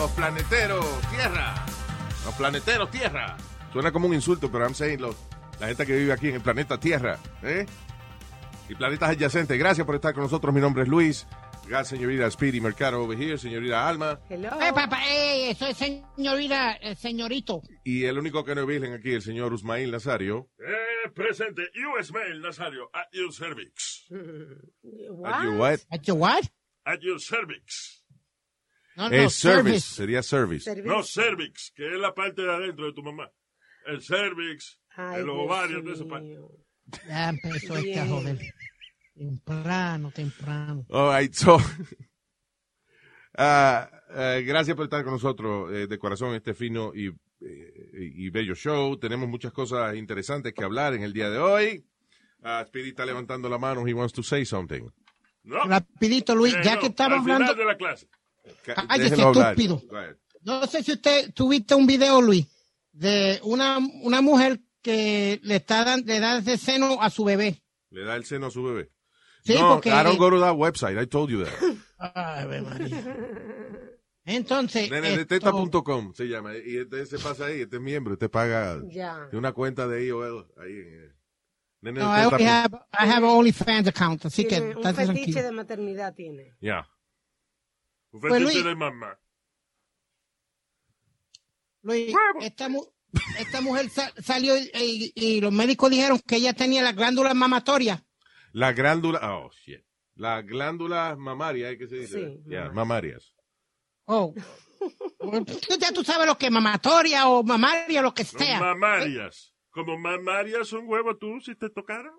Los planeteros tierra? Los planeteros tierra. Suena como un insulto, pero I'm saying los, la gente que vive aquí en el planeta Tierra. ¿Eh? Y planetas adyacentes. Gracias por estar con nosotros. Mi nombre es Luis. Gracias, señorita Speedy Mercado over here, señorita Alma. Hello. Eh, papá, eh, soy señorita, eh, señorito. Y el único que no es virgen aquí, el señor Usmail Nazario. Eh, presente, US Mail, Nazario, at your cervix. At your what? ¿At your what? At your cervix. No, no, Es service. service. Sería service. No, cervix, que es la parte de adentro de tu mamá. El cervix, Ay, el ovario, de esa parte. Ya empezó este a Bien. joder. Temprano, temprano. All right, so. ah, eh, gracias por estar con nosotros eh, de corazón este fino y, eh, y bello show. Tenemos muchas cosas interesantes que hablar en el día de hoy. Ah, Speedy está levantando la mano. He wants to say something. No, Rapidito, Luis, eh, ya no, que estamos al final hablando, de la clase. Ay, ese hablar. estúpido. No sé si usted tuviste un video, Luis, de una, una mujer que le está dan- le da ese seno a su bebé. Le da el seno a su bebé. Sí, no, porque... I don't go to that website. I told you that. Ay, María. Entonces, Nenedeteta.com se llama. Y este se pasa ahí. Este es miembro. Este paga Ya. de una cuenta de IOL. Ahí en, eh, no, I, have, I have an OnlyFans account, así que Tiene un estate fetiche tranquilo. de maternidad tiene. Ya. Un Pues, Luis- de mamá. Luis, esta, mu- esta mujer sa- salió y, y- y los médicos dijeron que ella tenía las glándulas mamatorias. La glándula, oh shit. Las glándulas mamarias, ¿eh? ¿qué se dice? Sí, mamarias. Oh. Ya tú sabes lo que es mamatoria o mamaria, lo que sea. mamarias. Como mamarias son huevos tú si te tocaron.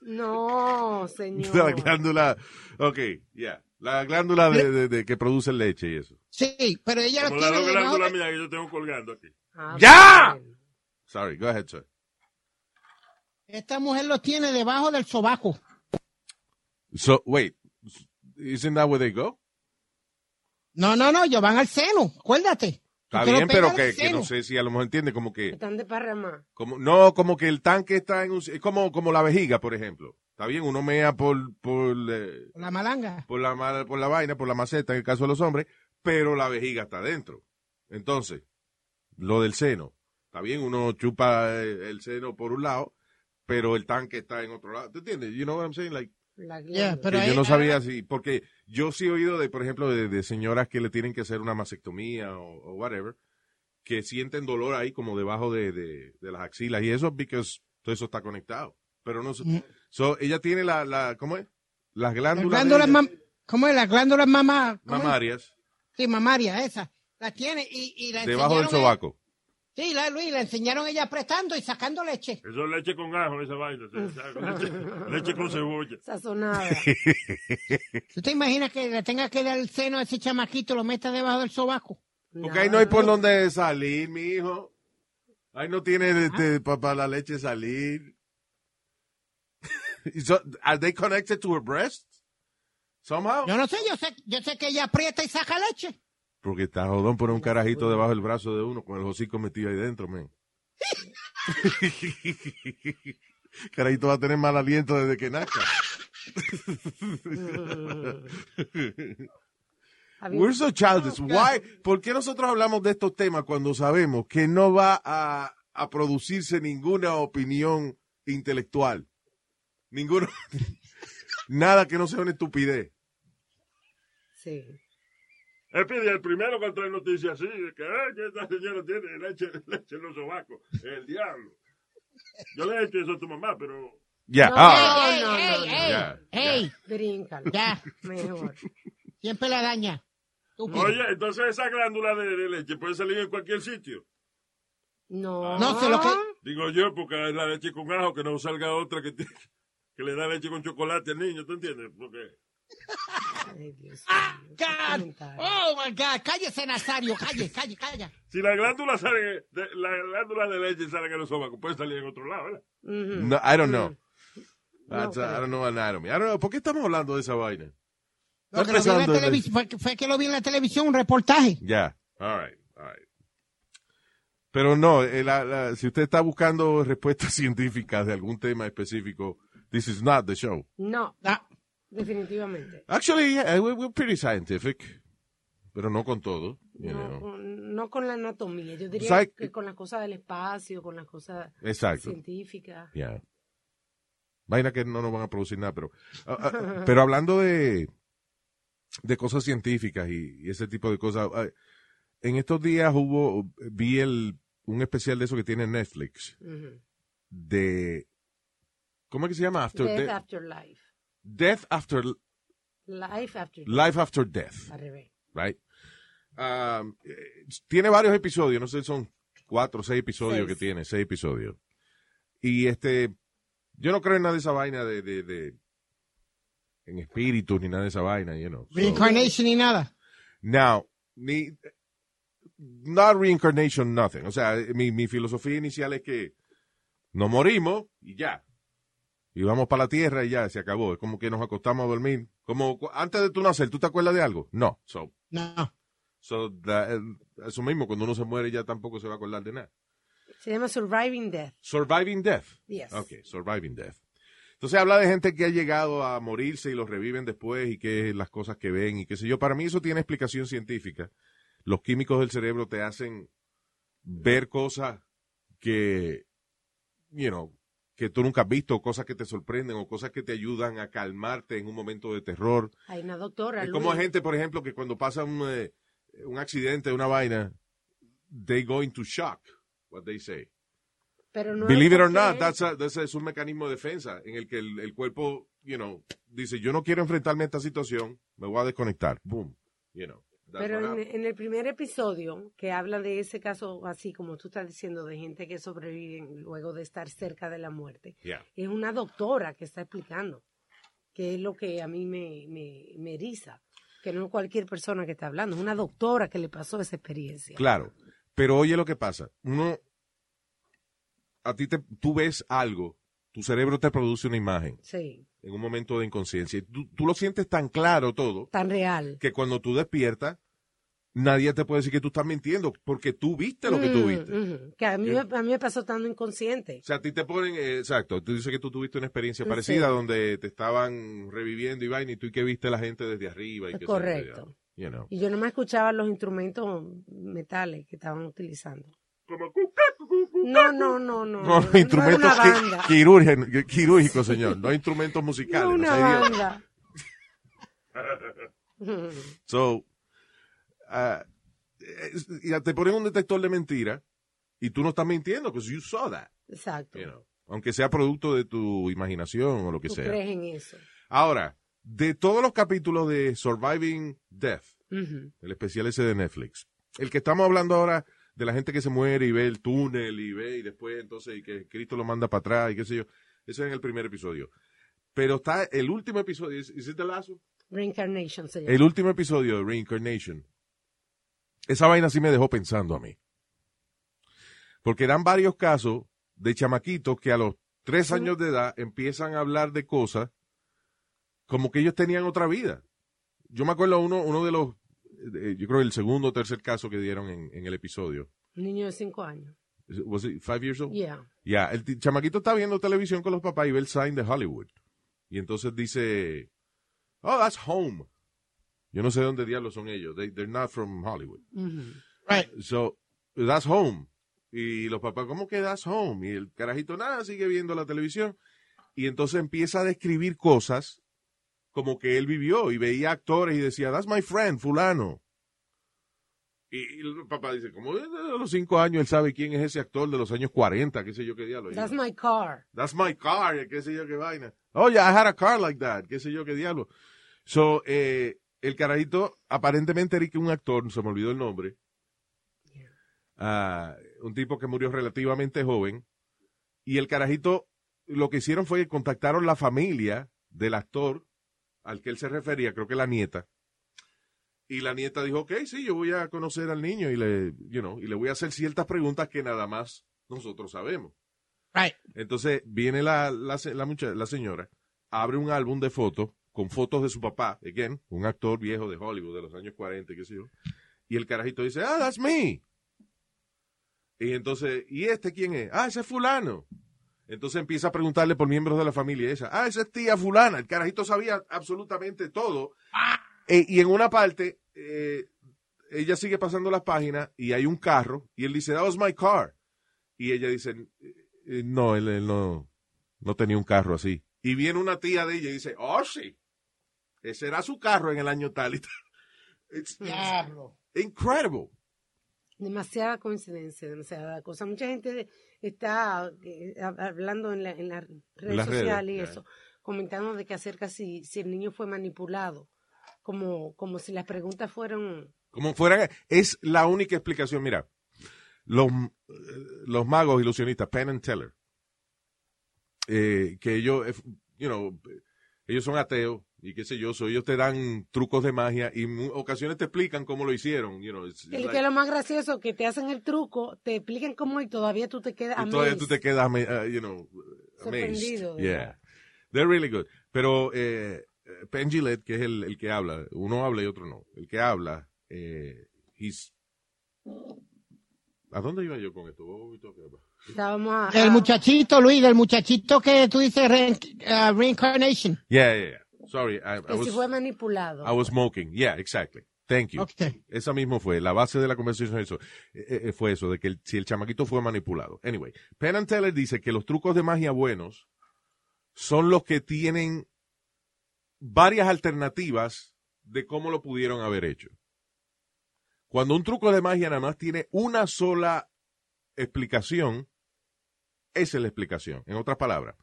No, La señor. glándula, ok, ya. La glándula de, de- de que produce leche y eso. Sí, pero ella lo Como la tiene de- mías que yo tengo colgando aquí. Ah, ¡Ya! bueno. Sorry, go ahead, sir. Esta mujer lo tiene debajo del sobaco. So, wait, isn't that where they go? No, no, no, ellos van al seno, acuérdate. Está bien, pero que, que no sé si a lo mejor entiende como que, Están de parrama. como, no, como que el tanque está en un, es como, como la vejiga, por ejemplo. Está bien, uno mea por, por, eh, La malanga. por la, por la vaina, por la maceta, en el caso de los hombres, pero la vejiga está adentro. Entonces, lo del seno. Está bien, uno chupa eh, el seno por un lado, pero el tanque está en otro lado. ¿Te entiendes? You know what I'm saying? Like, Yeah, pero ahí- yo no sabía si, porque yo sí he oído de, por ejemplo, de, de señoras que le tienen que hacer una mastectomía o, o whatever, que sienten dolor ahí como debajo de, de, de las axilas y eso, porque todo eso está conectado. Pero no. Mm. So, ella tiene la, la, ¿cómo es? Las Las glándulas, mam- ¿cómo es? Las glándulas mamá, ¿cómo es? mamarias Sí, mamaria, esa. La tiene y, y la debajo del sobaco. a- Sí, la, Luis, la enseñaron ella apretando y sacando leche. Eso es leche con ajo, esa vaina. leche, leche con cebolla. Sazonada. ¿Tú te imaginas que le tenga que dar el seno a ese chamaquito y lo meta debajo del sobaco? Porque ahí no hay por dónde salir, mi hijo. Ahí no tiene para la leche salir. so, are they connected to her breast? Somehow? Yo no sé, yo sé, yo sé que ella aprieta y saca leche. Porque está jodón poner un carajito debajo del brazo de uno con el hocico metido ahí dentro, men. carajito va a tener mal aliento desde que nazca. We're so childish. Why? ¿Por qué nosotros hablamos de estos temas cuando sabemos que no va a, a producirse ninguna opinión intelectual? Ninguno. Nada que no sea una estupidez. Sí. Él pide el primero que trae noticias así, de que, "Ay, que esta señora tiene leche, leche en los sobacos. El diablo. Yo le he hecho eso a tu mamá, pero Ya. No, ah, ¡Ey, no, no, ey, no. ey, Ya, ey! Bríncalo. Ya, Mejor. siempre la daña. Oye, entonces esa glándula de, de leche puede salir en cualquier sitio. No. No sé lo que... Digo yo, porque es la leche con ajo, que no salga otra que, tiene- que le da leche con chocolate al niño, ¿tú entiendes? Porque Ay, Dios Ah, God. Oh, my God. Cállese, Nazario. Calle, calle, calla. Si la glándula sale, de, la glándula de leche sale en los sobacos, puede salir en otro lado, ¿verdad? No, I don't know. No That's, uh, I don't know anatomy. I don't know. ¿Por qué estamos hablando de esa vaina? Está que lo vi en la empezando el- televisión- fue, que- fue que lo vi en la televisión, un reportaje. Ya. All right. All right. Pero no, eh, la- la- si usted está buscando respuestas científicas de algún tema específico, this is not the show. No, Ah, definitivamente. Actually, yeah, we- we're pretty scientific. Pero no con todo. You No, know. no con la anatomía, yo diría ¿Sabe- que con las cosas del espacio, con las cosas científicas. Yeah. Vaina que no nos van a producir nada, pero, ah, ah, pero hablando de, de cosas científicas y, y ese tipo de cosas, en estos días hubo, vi el, un especial de eso que tiene Netflix, de, ¿cómo es que se llama? After Death Death. after life. Death after Life after death. Life after Death, Al revés. right? Um, eh, tiene varios episodios, no sé, son cuatro o seis episodios Seis. que tiene, seis episodios. Y este, yo no creo en nada de esa vaina de, de, de en espíritus ni nada de esa vaina, you know. So- reincarnation y nada. now, ni, not reincarnation, nothing. O sea, mi, mi filosofía inicial es que nos morimos y ya. Y vamos para la tierra y ya, se acabó. Es como que nos acostamos a dormir. Como antes de tú nacer, ¿tú te acuerdas de algo? No. So, No. so that- eh, eso mismo, cuando uno se muere ya tampoco se va a acordar de nada. Se llama Surviving Death. Surviving Death. Yes. Ok, Surviving Death. Entonces habla de gente que ha llegado a morirse y los reviven después y que las cosas que ven y qué sé yo. Para mí eso tiene explicación científica. Los químicos del cerebro te hacen ver cosas que, you know, que tú nunca has visto, cosas que te sorprenden o cosas que te ayudan a calmarte en un momento de terror. Hay una doctora. Es como Luis. gente, por ejemplo, que cuando pasa un, eh, un accidente, una vaina, they go into shock, what they say. Pero no Believe it or not, that's a- that's a- es un mecanismo de defensa en el que el, el cuerpo, you know, dice, yo no quiero enfrentarme a esta situación, me voy a desconectar. Boom. You know. Pero en, el primer episodio, que habla de ese caso, así como tú estás diciendo, de gente que sobreviven luego de estar cerca de la muerte, Yeah. es una doctora que está explicando, que es lo que a mí me, me, me eriza, que no cualquier persona que está hablando, es una doctora que le pasó esa experiencia. Claro. Pero oye lo que pasa. Uno, a ti te, tú ves algo, tu cerebro te produce una imagen Sí, en un momento de inconsciencia. Tú, tú lo sientes tan claro todo tan real. que cuando tú despiertas, nadie te puede decir que tú estás mintiendo porque tú viste lo que tú Mm, viste. ujú, Que a mí, me- a mí me pasó estando inconsciente. O sea, a ti te ponen, eh, exacto, tú dices que tú tuviste una experiencia Sí. parecida donde te estaban reviviendo y vaina y tú y que viste la gente desde arriba y correcto. you know. Y yo no me escuchaba los instrumentos metales que estaban utilizando. Como cu- ca- cu- cu- cu- No, no, no, no. No, no, instrumentos no quirúrgicos, señor, no instrumentos musicales. No no una idiota. banda. So, es- ya te ponen un detector de mentira y tú no estás mintiendo, because you saw that, Exacto. you know. Aunque sea producto de tu imaginación o lo que Tú sea. crees en eso. Ahora, de todos los capítulos de Surviving Death, el especial ese de Netflix. El que estamos hablando ahora de la gente que se muere y ve el túnel y ve y después entonces y que Cristo lo manda para atrás y qué sé yo. Eso es en el primer episodio. Pero está el último episodio, ¿is, is it the last one? Reincarnation se llama. El último episodio de Reincarnation. Esa vaina sí me dejó pensando a mí. Porque dan varios casos de chamaquitos que a los tres años de edad empiezan a hablar de cosas como que ellos tenían otra vida. Yo me acuerdo uno, uno de los, eh, yo creo el segundo o tercer caso que dieron en, en el episodio. Un niño de cinco años. Was it five years old? Yeah. Ya, el chamaquito está viendo televisión con los papás y ve el sign de Hollywood. Y entonces dice, oh, that's home. Yo no sé de dónde diablos son ellos. They, they're not from Hollywood. Ujú. Right. So, that's home. Y los papás, ¿cómo que that's home? Y el carajito, nada, sigue viendo la televisión. Y entonces empieza a describir cosas como que él vivió y veía actores y decía, that's my friend, fulano. Y, y el papá dice, como desde los cinco años él sabe quién es ese actor de los años 40, qué sé yo qué diablo. That's my car. That's my car, qué sé yo qué vaina. Oh, yeah, I had a car like that, qué sé yo qué diablo. So, eh, el carajito, aparentemente era que un actor, se me olvidó el nombre, ah, un tipo que murió relativamente joven, y el carajito, lo que hicieron fue que contactaron la familia del actor al que él se refería, creo que la nieta. Y la nieta dijo, ok, sí, yo voy a conocer al niño y le, you know, y le voy a hacer ciertas preguntas que nada más nosotros sabemos. Right. Entonces viene la, la, la, mucha- la señora, abre un álbum de fotos con fotos de su papá, again, un actor viejo de Hollywood de los años 40, qué sé yo. Y el carajito dice, ah, that's me. Y entonces, ¿y este quién es? Ah, ese es fulano. Entonces empieza a preguntarle por miembros de la familia esa. Ah, esa es tía fulana. El carajito sabía absolutamente todo. Eh, y en una parte, eh, ella sigue pasando las páginas y hay un carro y él dice, that was my car. Y ella dice, eh, no, él, él no, no tenía un carro así. Y viene una tía de ella y dice, oh, sí, ese era su carro en el año tal y tal. It's Diablo. incredible. Demasiada coincidencia, demasiada cosa. Mucha gente está eh, hab- hablando en, la- en las redes las redes, sociales y eso, comentando de que acerca si, si el niño fue manipulado, como, como si las preguntas fueron... Como fuera, es la única explicación. Mira, los, eh, los magos ilusionistas, Penn and Teller, eh, que ellos, you know, ellos son ateos y qué sé yo, so ellos te dan trucos de magia y en ocasiones te explican cómo lo hicieron. You know, it's- it's El like- que es lo más gracioso, que te hacen el truco, te explican cómo y todavía tú te quedas y todavía amazed. tú te quedas, uh, you know, amazed. Sorprendido, Yeah. They're really good. Pero eh, Penn Jillette, que es el, el que habla, uno habla y otro no. El que habla, eh, he's... ¿A dónde iba yo con esto? We talking about- Estábamos a- El a- muchachito, Luis, del muchachito que tú dices rein- uh, reincarnation. Yeah, yeah, yeah. Sorry, I, I was, si fue manipulado. I was smoking. Yeah, exactly. Thank you. Okay. Esa mismo fue, la base de la conversación eso, eh, eh, fue eso, de que el- si el chamaquito fue manipulado. Anyway, Penn and Teller dice que los trucos de magia buenos son los que tienen varias alternativas de cómo lo pudieron haber hecho. Cuando un truco de magia nada más tiene una sola explicación, esa es la explicación. En otras palabras,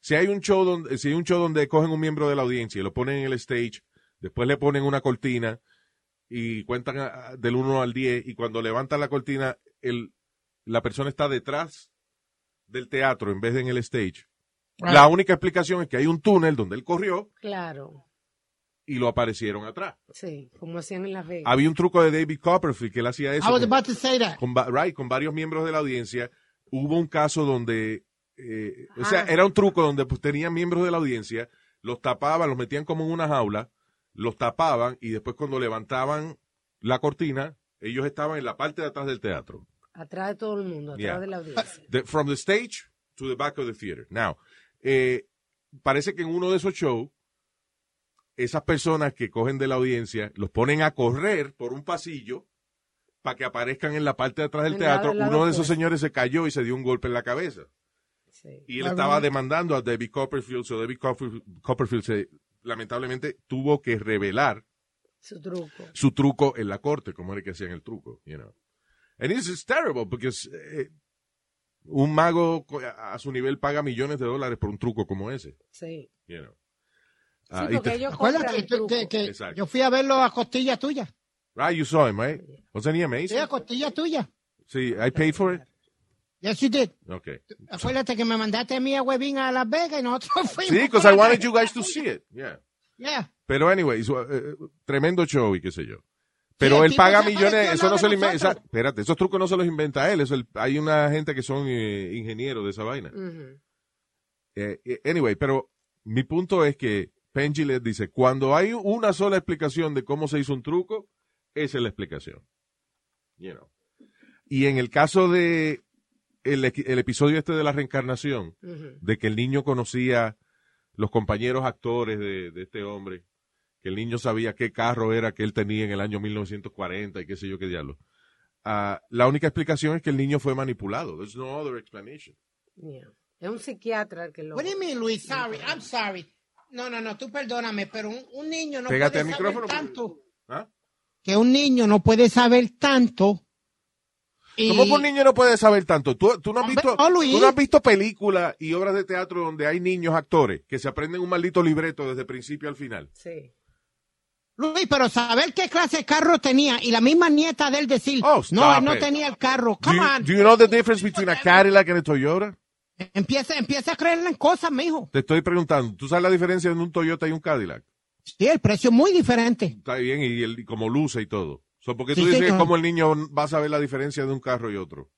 si hay un show donde, si hay un show donde cogen un miembro de la audiencia y lo ponen en el stage, después le ponen una cortina y cuentan a- del 1 al 10 y cuando levantan la cortina, el, la persona está detrás del teatro en vez de en el stage. Right. La única explicación es que hay un túnel donde él corrió Claro, y lo aparecieron atrás. sí, como hacían en Las Vegas. Había un truco de David Copperfield que él hacía eso. I was con- about to say that. con, right, con varios miembros de la audiencia. Hubo un caso donde, eh, o sea, Ah. era un truco donde pues, tenían miembros de la audiencia, los tapaban, los metían como en una jaula, los tapaban y después cuando levantaban la cortina, ellos estaban en la parte de atrás del teatro. Atrás de todo el mundo, atrás Yeah. de la audiencia. The- from the stage to the back of the theater. Now, eh, parece que en uno de esos shows, esas personas que cogen de la audiencia los ponen a correr por un pasillo para que aparezcan en la parte de atrás del En teatro. Uno de esos señores se cayó y se dio un golpe en la cabeza. Sí. Y él Ah, estaba demandando a David Copperfield. So David Copperfield, Copperfield se, lamentablemente tuvo que revelar Su truco. su truco en la corte, como era que hacían el truco, you know. And this is terrible, porque eh, un mago a su nivel paga millones de dólares por un truco como ese, Sí. you know. Sí, Ah, porque te- ellos Acuérdate que, que- yo fui a verlo a costilla tuya. Right, you saw him, right? Wasn't he amazing? Sí, a costilla tuya. Sí, I paid for it. Yes, you did. Okay. Acuérdate que me mandaste a mí a Webin a Las Vegas y nosotros fuimos. Sí, because I wanted you guys to see it. Yeah. Yeah. Pero anyway, so, eh, tremendo show y qué sé yo. Pero él paga millones, eso no se lo inventa. Espérate, esos trucos no se los inventa él. Eso el- hay una gente que son eh, ingenieros de esa vaina. Eh, eh, anyway, pero mi punto es que Penn Jillette dice, cuando hay una sola explicación de cómo se hizo un truco, esa es la explicación. You know. Y en el caso de el, el episodio este de la reencarnación, de que el niño conocía los compañeros actores de, de este hombre, que el niño sabía qué carro era que él tenía en el año 1940 y qué sé yo qué diablo. Ah, la única explicación es que el niño fue manipulado. There's no other explanation. Yeah. Es un psiquiatra el que lo... What do you mean, Luis? Sorry, I'm sorry. No, no, no, tú perdóname, pero un, un niño no Pégate puede saber micrófono, tanto. ¿Ah? Que un niño no puede saber tanto. Y- ¿Cómo que un niño no puede saber tanto? ¿Tú, tú no, has Hombre, visto, no, Luis. tú no has visto películas y obras de teatro donde hay niños actores que se aprenden un maldito libreto desde principio al final? Sí. Luis, pero saber qué clase de carro tenía y la misma nieta de él decir, Oh, no, él no it. tenía el carro. Do Come you, on. do you know the difference between a Cadillac and a Toyota? Empieza, empieza a creerle en cosas, mijo. Te estoy preguntando, ¿tú sabes la diferencia entre un Toyota y un Cadillac? Sí, el precio es muy diferente. Está bien, y, el, y como luce y todo. So, porque tú Sí, dices señor. cómo el niño va a saber la diferencia de un carro y otro.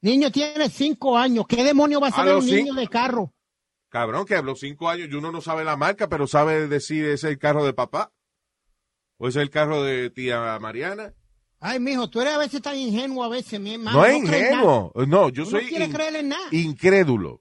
Niño tiene cinco años. ¿Qué demonio va a saber un niño de carro? Cabrón, que a los cinco años y uno no sabe la marca, pero sabe decir ese es el carro de papá. O ese es el carro de tía Mariana. Ay, mijo, tú eres a veces tan ingenuo a veces, mi hermano. no es ingenuo. No, yo Tú soy no in- creer en nada. incrédulo.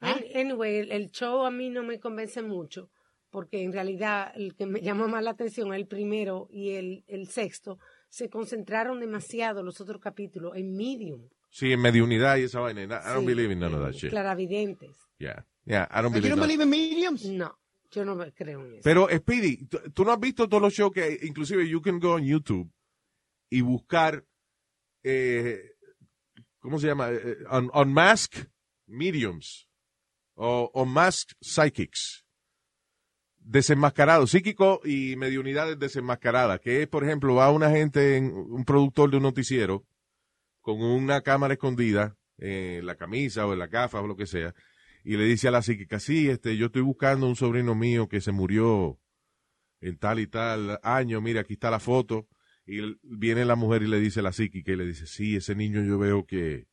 ¿Ah? An- Anyway, el, el show a mí no me convence mucho, porque en realidad el que me llama más la atención, el primero y el, el sexto, se concentraron demasiado los otros capítulos en medium. Sí, en mediunidad y esa vaina. I don't Sí, believe in none of that shit. Claravidentes. Yeah, yeah, I don't You believe don't that. believe in mediums? No, yo no me creo en eso. Pero, Speedy, tú- no has visto todos los shows que, inclusive, you can go on YouTube y buscar, eh, ¿cómo se llama? Eh, un- unmask mediums o unmasked psychics. Desenmascarados, psíquico y mediunidades desenmascaradas, que es, por ejemplo, va una gente, en, un productor de un noticiero, con una cámara escondida en la camisa o en la gafas o lo que sea, y le dice a la psíquica, sí, este, yo estoy buscando un sobrino mío que se murió en tal y tal año, mira, aquí está la foto, y viene la mujer y le dice a la psíquica y le dice, sí, ese niño yo veo que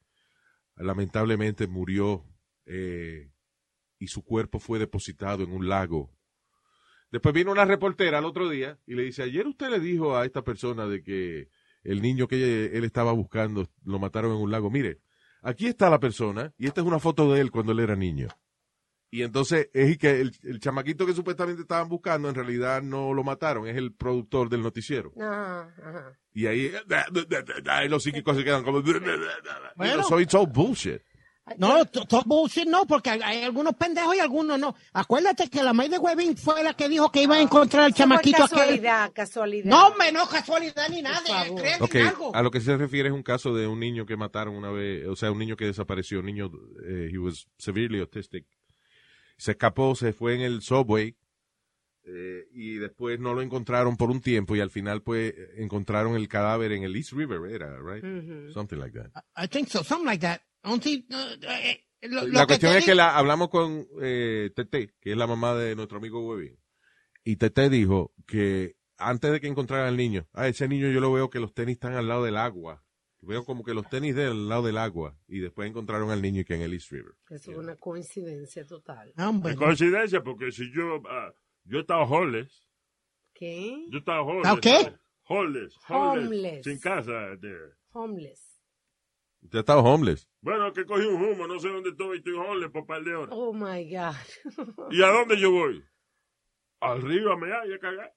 lamentablemente murió eh, y su cuerpo fue depositado en un lago. Después vino una reportera al otro día y le dice, ayer usted le dijo a esta persona de que el niño que él estaba buscando lo mataron en un lago. Mire, aquí está la persona y esta es una foto de él cuando él era niño. Y entonces es que el, el chamaquito que supuestamente estaban buscando en realidad no lo mataron, es el productor del noticiero. Ajá, ajá. Y ahí, los psíquicos se quedan como... Bueno. so it's all bullshit. No, to- to- bullshit no, porque hay, algunos pendejos y algunos no. Acuérdate que la May de Webin fue la que dijo que iba a encontrar al chamaquito aquel. casualidad, casualidad. No, no casualidad ni nada. Por favor. Creen Ok, en algo. a lo que se refiere es un caso de un niño que mataron una vez, o sea, un niño que desapareció, un niño, eh, he was severely autistic. Se escapó, se fue en el subway eh, y después no lo encontraron por un tiempo y al final pues encontraron el cadáver en el East River, era, right? Something like that. I think so, something like that. Uh, eh, eh, lo- lo La cuestión es que la, hablamos con eh, Tete, que es la mamá de nuestro amigo Webby, y Tete dijo que antes de que encontraran al niño, a ese niño yo lo veo que los tenis están al lado del agua. Veo como que los tenis de él al lado del agua. Y después encontraron al niño y que en el East River. Eso es una coincidencia total. Es coincidencia, porque si yo, ah, yo estaba homeless, ¿Qué? yo estaba homeless. ¿Ah, qué? Homeless, homeless, Homeless. sin casa. de- Homeless. Usted estaba homeless. Bueno, que cogí un humo, no sé dónde estoy, estoy homeless por par de horas. Oh my God. ¿Y a dónde yo voy? Al río a mear y a cagar.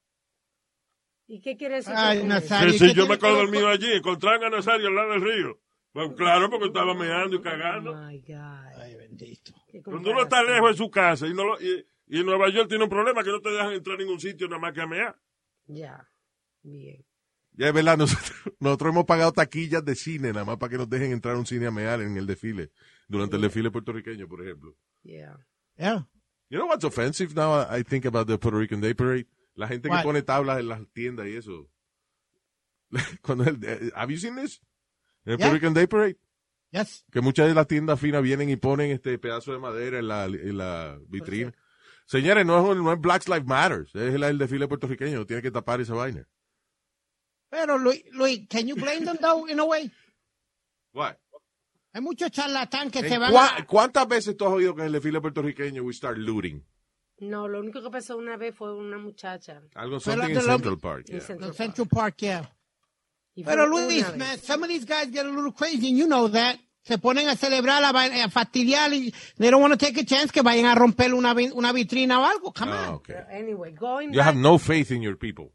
¿Y qué quiere decir? Ay? Nazario. Sí, ¿y sí, qué yo me quedo que dormido allí, encontraron a Nazario al lado del río. Pues claro, porque estaba meando y Oh cagando. my God. Ay, bendito. Cuando uno está lejos de su casa y, no lo- y, y en Nueva York tiene un problema que no te dejan entrar a ningún sitio nada más que a mear. Ya. Bien. Ya es verdad, nosotros, nosotros hemos pagado taquillas de cine nada más para que nos dejen entrar a un cine a mear en el desfile. Durante el desfile puertorriqueño, por ejemplo. Yeah. Yeah. You know what's offensive now I think about the Puerto Rican Day Parade? La gente que pone tablas en las tiendas y eso. Cuando el, eh, have you seen this? En el Yeah. Puerto Rican Day Parade. Yes. Que muchas de las tiendas finas vienen y ponen este pedazo de madera en la, en la vitrina. Señores, no es, un- no es Black Lives Matter. Es el, el desfile puertorriqueño. Tiene que tapar esa vaina. Pero, Luis, Luis, can you blame them though, in a way? What? Hay muchos charlatán que ¿En se van cua- a... ¿Cuántas veces tú has oído que en el desfile puertorriqueño we start looting? No, lo único que pasó una vez fue una muchacha. Algo something in Central Park. yeah. Central en Central Park, yeah. Y Pero Luis, man, some of these guys get a little crazy, and you know that. Se ponen a celebrar, a, a fastidiar, y they don't want to take a chance que vayan a romper una, una vitrina o algo. Come Ah, on. okay. Anyway, going You back, have no faith in your people.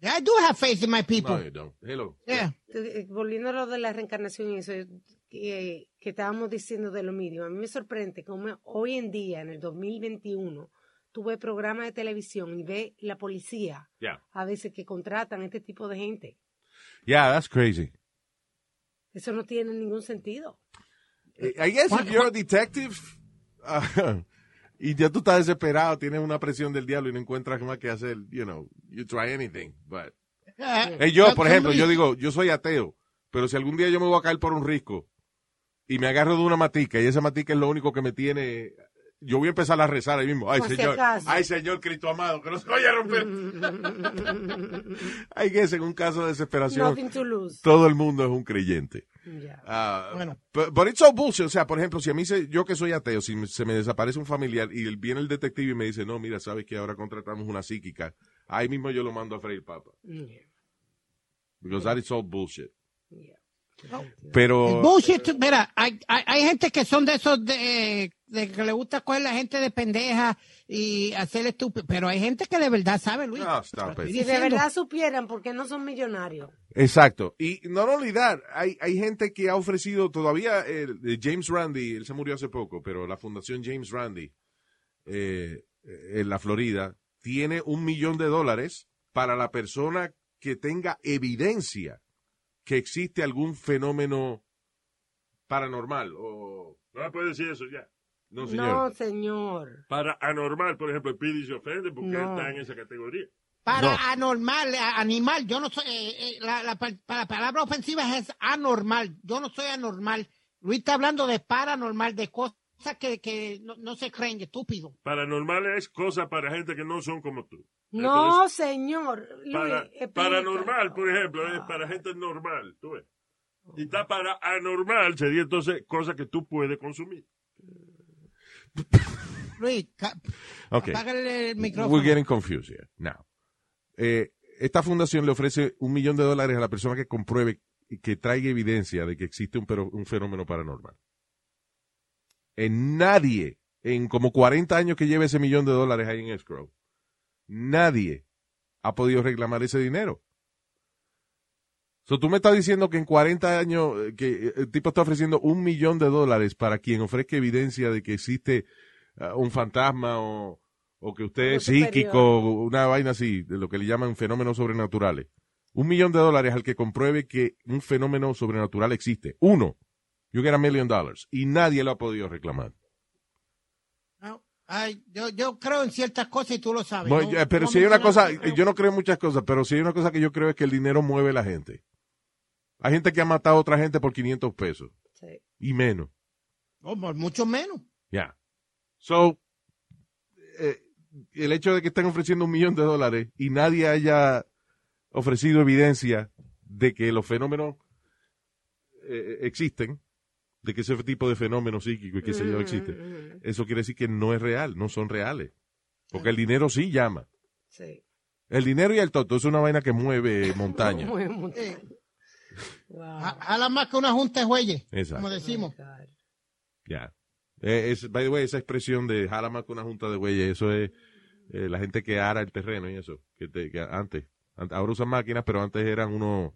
Yeah, I do have faith in my people. No, you don't. Hello. yeah. eh, volviendo a lo de la reencarnación y eso, que, que estábamos diciendo de lo mismo, a mí me sorprende cómo hoy en día, en el 2021, tú ves programas de televisión y ves la policía Yeah. a veces que contratan este tipo de gente. Yeah, that's crazy. Eso no tiene ningún sentido. Eh, I guess if you're a detective uh, y ya tú estás desesperado, tienes una presión del diablo y no encuentras más que hacer, you know, you try anything. But. Eh, yo, por ejemplo, yo digo, yo soy ateo, pero si algún día yo me voy a caer por un risco y me agarro de una matica y esa matica es lo único que me tiene yo voy a empezar a rezar ahí mismo. Ay, Por Señor, ay, Señor Cristo amado, que no se vaya a romper. Hay que, en un caso de desesperación, Nothing to lose. todo el mundo es un creyente. Ya. Ah, Bueno. but, but it's all bullshit. O sea, por ejemplo, si a mí, se, yo que soy ateo, si me- se me desaparece un familiar y el- viene el detective y me dice, no, mira, sabes que ahora contratamos una psíquica, ahí mismo yo lo mando a freír papa. Yeah. Because that is all bullshit. Yeah. Pero, bullshit, mira, hay, hay, hay gente que son de esos de, de que le gusta coger la gente de pendeja y hacer estúpido, pero hay gente que de verdad sabe, Luis. No, stop Estoy it. Si de verdad supieran por qué no son millonarios. exacto. Y no only that, hay, hay gente que ha ofrecido todavía, el, de James Randi, él se murió hace poco, pero la fundación James Randi, eh, en la Florida, tiene un millón de dólares para la persona que tenga evidencia que existe algún fenómeno paranormal o No me puede decir eso ya. no señor No, señor. Para anormal, por ejemplo, el Pidi se ofende porque No. está en esa categoría. Para No. anormal, a- animal, yo no soy, eh, eh, la, la, la palabra ofensiva es anormal, yo no soy anormal. Luis está hablando de paranormal, de cosas que, que no, no se creen, estúpido. Paranormal es cosa para gente que no son como tú. No, Entonces, señor. Luis, para, paranormal, por ejemplo, es para gente normal, tú ves. Y está para anormal, sería entonces cosa que tú puedes consumir. Luis, okay apágale el micrófono. we're getting confused here now Eh, esta fundación le ofrece un millón de dólares a la persona que compruebe y que traiga evidencia de que existe un, pero- un fenómeno paranormal en nadie en como 40 años que lleve ese millón de dólares ahí en escrow nadie ha podido reclamar ese dinero So, tú me estás diciendo que en 40 años eh, que eh, el tipo está ofreciendo un millón de dólares para quien ofrezca evidencia de que existe ah, un fantasma o, o que usted es psíquico, una vaina así, de lo que le llaman fenómenos sobrenaturales. Un millón de dólares al que compruebe que un fenómeno sobrenatural existe. Uno. You get a million dollars. Y nadie lo ha podido reclamar. Ay, yo, yo creo en ciertas cosas y tú lo sabes. Bueno, ¿no? ya, pero si hay una cosa, yo no creo en muchas cosas, pero si hay una cosa que yo creo es que el dinero mueve a la gente. Hay gente que ha matado a otra gente por 500 pesos Sí. y menos. No, por mucho menos. Ya. So, eh, el hecho de que estén ofreciendo un millón de dólares y nadie haya ofrecido evidencia de que los fenómenos eh, existen, de que ese tipo de fenómenos psíquicos y qué sé yo Mm, existe, mm, mm. eso quiere decir que no es real, no son reales. Porque el dinero sí llama. Sí. El dinero y el toto es una vaina que mueve montaña. Wow. Ja- Jala más que una junta de jueyes, Exacto. como decimos. God. Ya. Eh, es, by the way, esa expresión de jala más que una junta de güeyes, eso es eh, la gente que ara el terreno y eso. Que, te- que antes, an- ahora usan máquinas, pero antes eran unos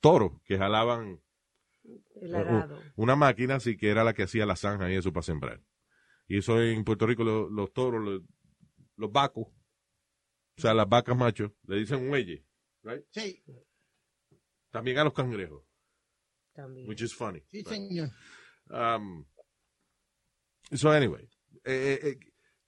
toros que jalaban El arado. una máquina, así que era la que hacía la zanja y eso para sembrar. Y eso en Puerto Rico, lo- los toros, los, los vacos, o sea, las vacas machos, le dicen muelle, right? Sí, También a los cangrejos, También. which is funny. sí, right? señor. Um, so anyway, eh, eh, eh,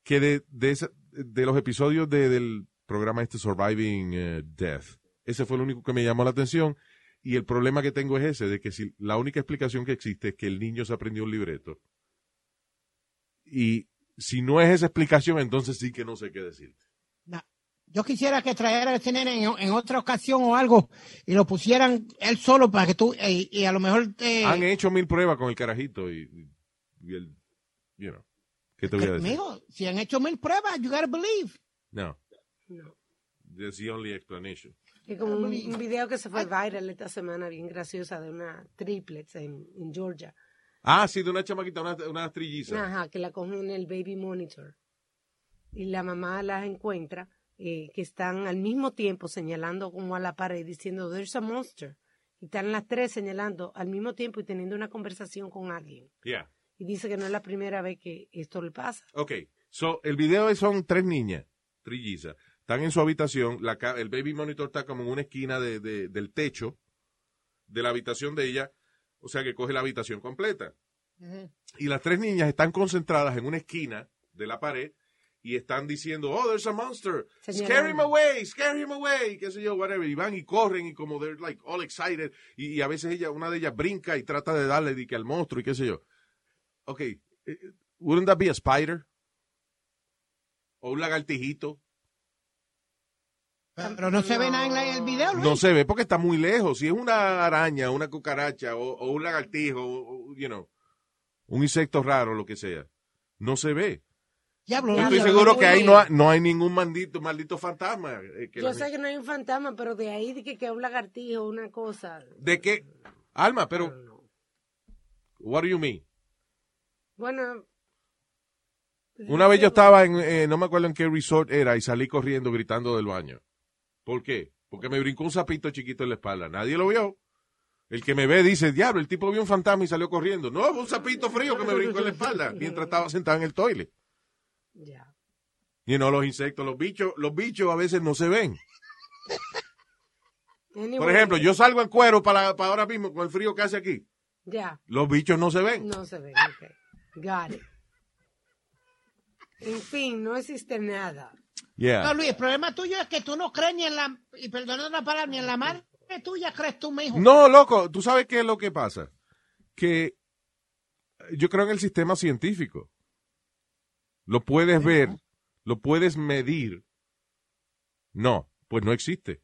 que de, de, esa- de los episodios de- del programa este Surviving eh, Death, ese fue el único que me llamó la atención y el problema que tengo es ese, de que si la única explicación que existe es que el niño se aprendió un libreto y si no es esa explicación, entonces sí que no sé qué decir. Na- Yo quisiera que trajera a ese nene en, en otra ocasión o algo y lo pusieran él solo para que tú, eh, y a lo mejor eh, Han hecho mil pruebas con el carajito y, y el, you know, ¿qué te voy a decir? mijo, si han hecho mil pruebas, you gotta believe. No, No. that's the only explanation. Y como un, un video que se fue viral esta semana, bien graciosa, de una triplets en, en Georgia. Ah, sí, de una chamaquita, una, una trilliza. Ajá, que la cogen en el baby monitor. Y la mamá las encuentra, eh, que están al mismo tiempo señalando como a la pared, diciendo, there's a monster. Y están las tres señalando al mismo tiempo y teniendo una conversación con alguien. Yeah. Y dice que no es la primera vez que esto le pasa. Ok. So, el video son tres niñas, trillizas. Están en su habitación. La, el baby monitor está como en una esquina de, de- del techo de la habitación de ella. O sea que coge la habitación completa. Y las tres niñas están concentradas en una esquina de la pared y están diciendo, oh, there's a monster. Scare him away, scare him away, qué sé yo, whatever. Y van y corren y como they're like all excited. Y, y a veces ella, una de ellas brinca y trata de darle de que al monstruo y qué sé yo. Ok, eh, wouldn't that be a spider? O un lagartijito. Pero no se ve nada en la- el video, Luis. No se ve porque está muy lejos. Si es una araña, una cucaracha o, o un lagartijo, o, o, you know, un insecto raro, lo que sea, no se ve. Diablo, Yo Ya, estoy seguro no que ahí no hay, no hay ningún maldito, maldito fantasma. eh, que Yo la sé gente- que no hay un fantasma, pero de ahí de que, que un lagartijo, una cosa. ¿De qué? Alma, pero, what do you mean? Bueno. Una vez yo estaba en, eh, no me acuerdo en qué resort era, y salí corriendo gritando del baño. ¿Por qué? Porque me brincó un sapito chiquito en la espalda. Nadie lo vio. El que me ve dice, diablo, el tipo vio un fantasma y salió corriendo. No, un sapito frío que me brincó en la espalda mientras estaba sentado en el toilet. Ya. Y no los insectos, los bichos, los bichos a veces no se ven. Por ejemplo, yo salgo en cuero para, para ahora mismo con el frío que hace aquí. Ya. Los bichos no se ven. No se ve. ok. Got it. En fin, no existe nada. Yeah. No, Luis, el problema tuyo es que tú no crees ni en la, y perdona la palabra, ni en la madre tuya crees tú mismo. No, loco, tú sabes qué es lo que pasa. Que yo creo en el sistema científico. Lo puedes ver, lo puedes medir. No, pues no existe.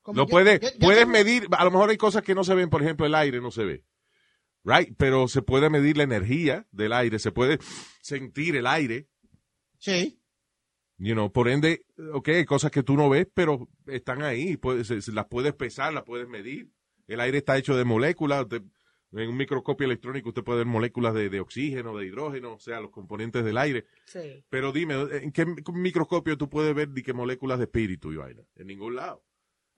Como Lo yo- puedes, yo- yo puedes tengo- medir, a lo mejor hay cosas que no se ven, por ejemplo, el aire no se ve. Right, pero se puede medir la energía del aire, se puede sentir el aire, Sí. You know, por ende, ok, hay cosas que tú no ves, pero están ahí, puedes, las puedes pesar, las puedes medir. El aire está hecho de moléculas, en un microscopio electrónico usted puede ver moléculas de, de oxígeno, de hidrógeno, o sea, los componentes del aire. Sí. Pero dime, ¿en qué microscopio tú puedes ver de qué moléculas de espíritu y vaina? En ningún lado.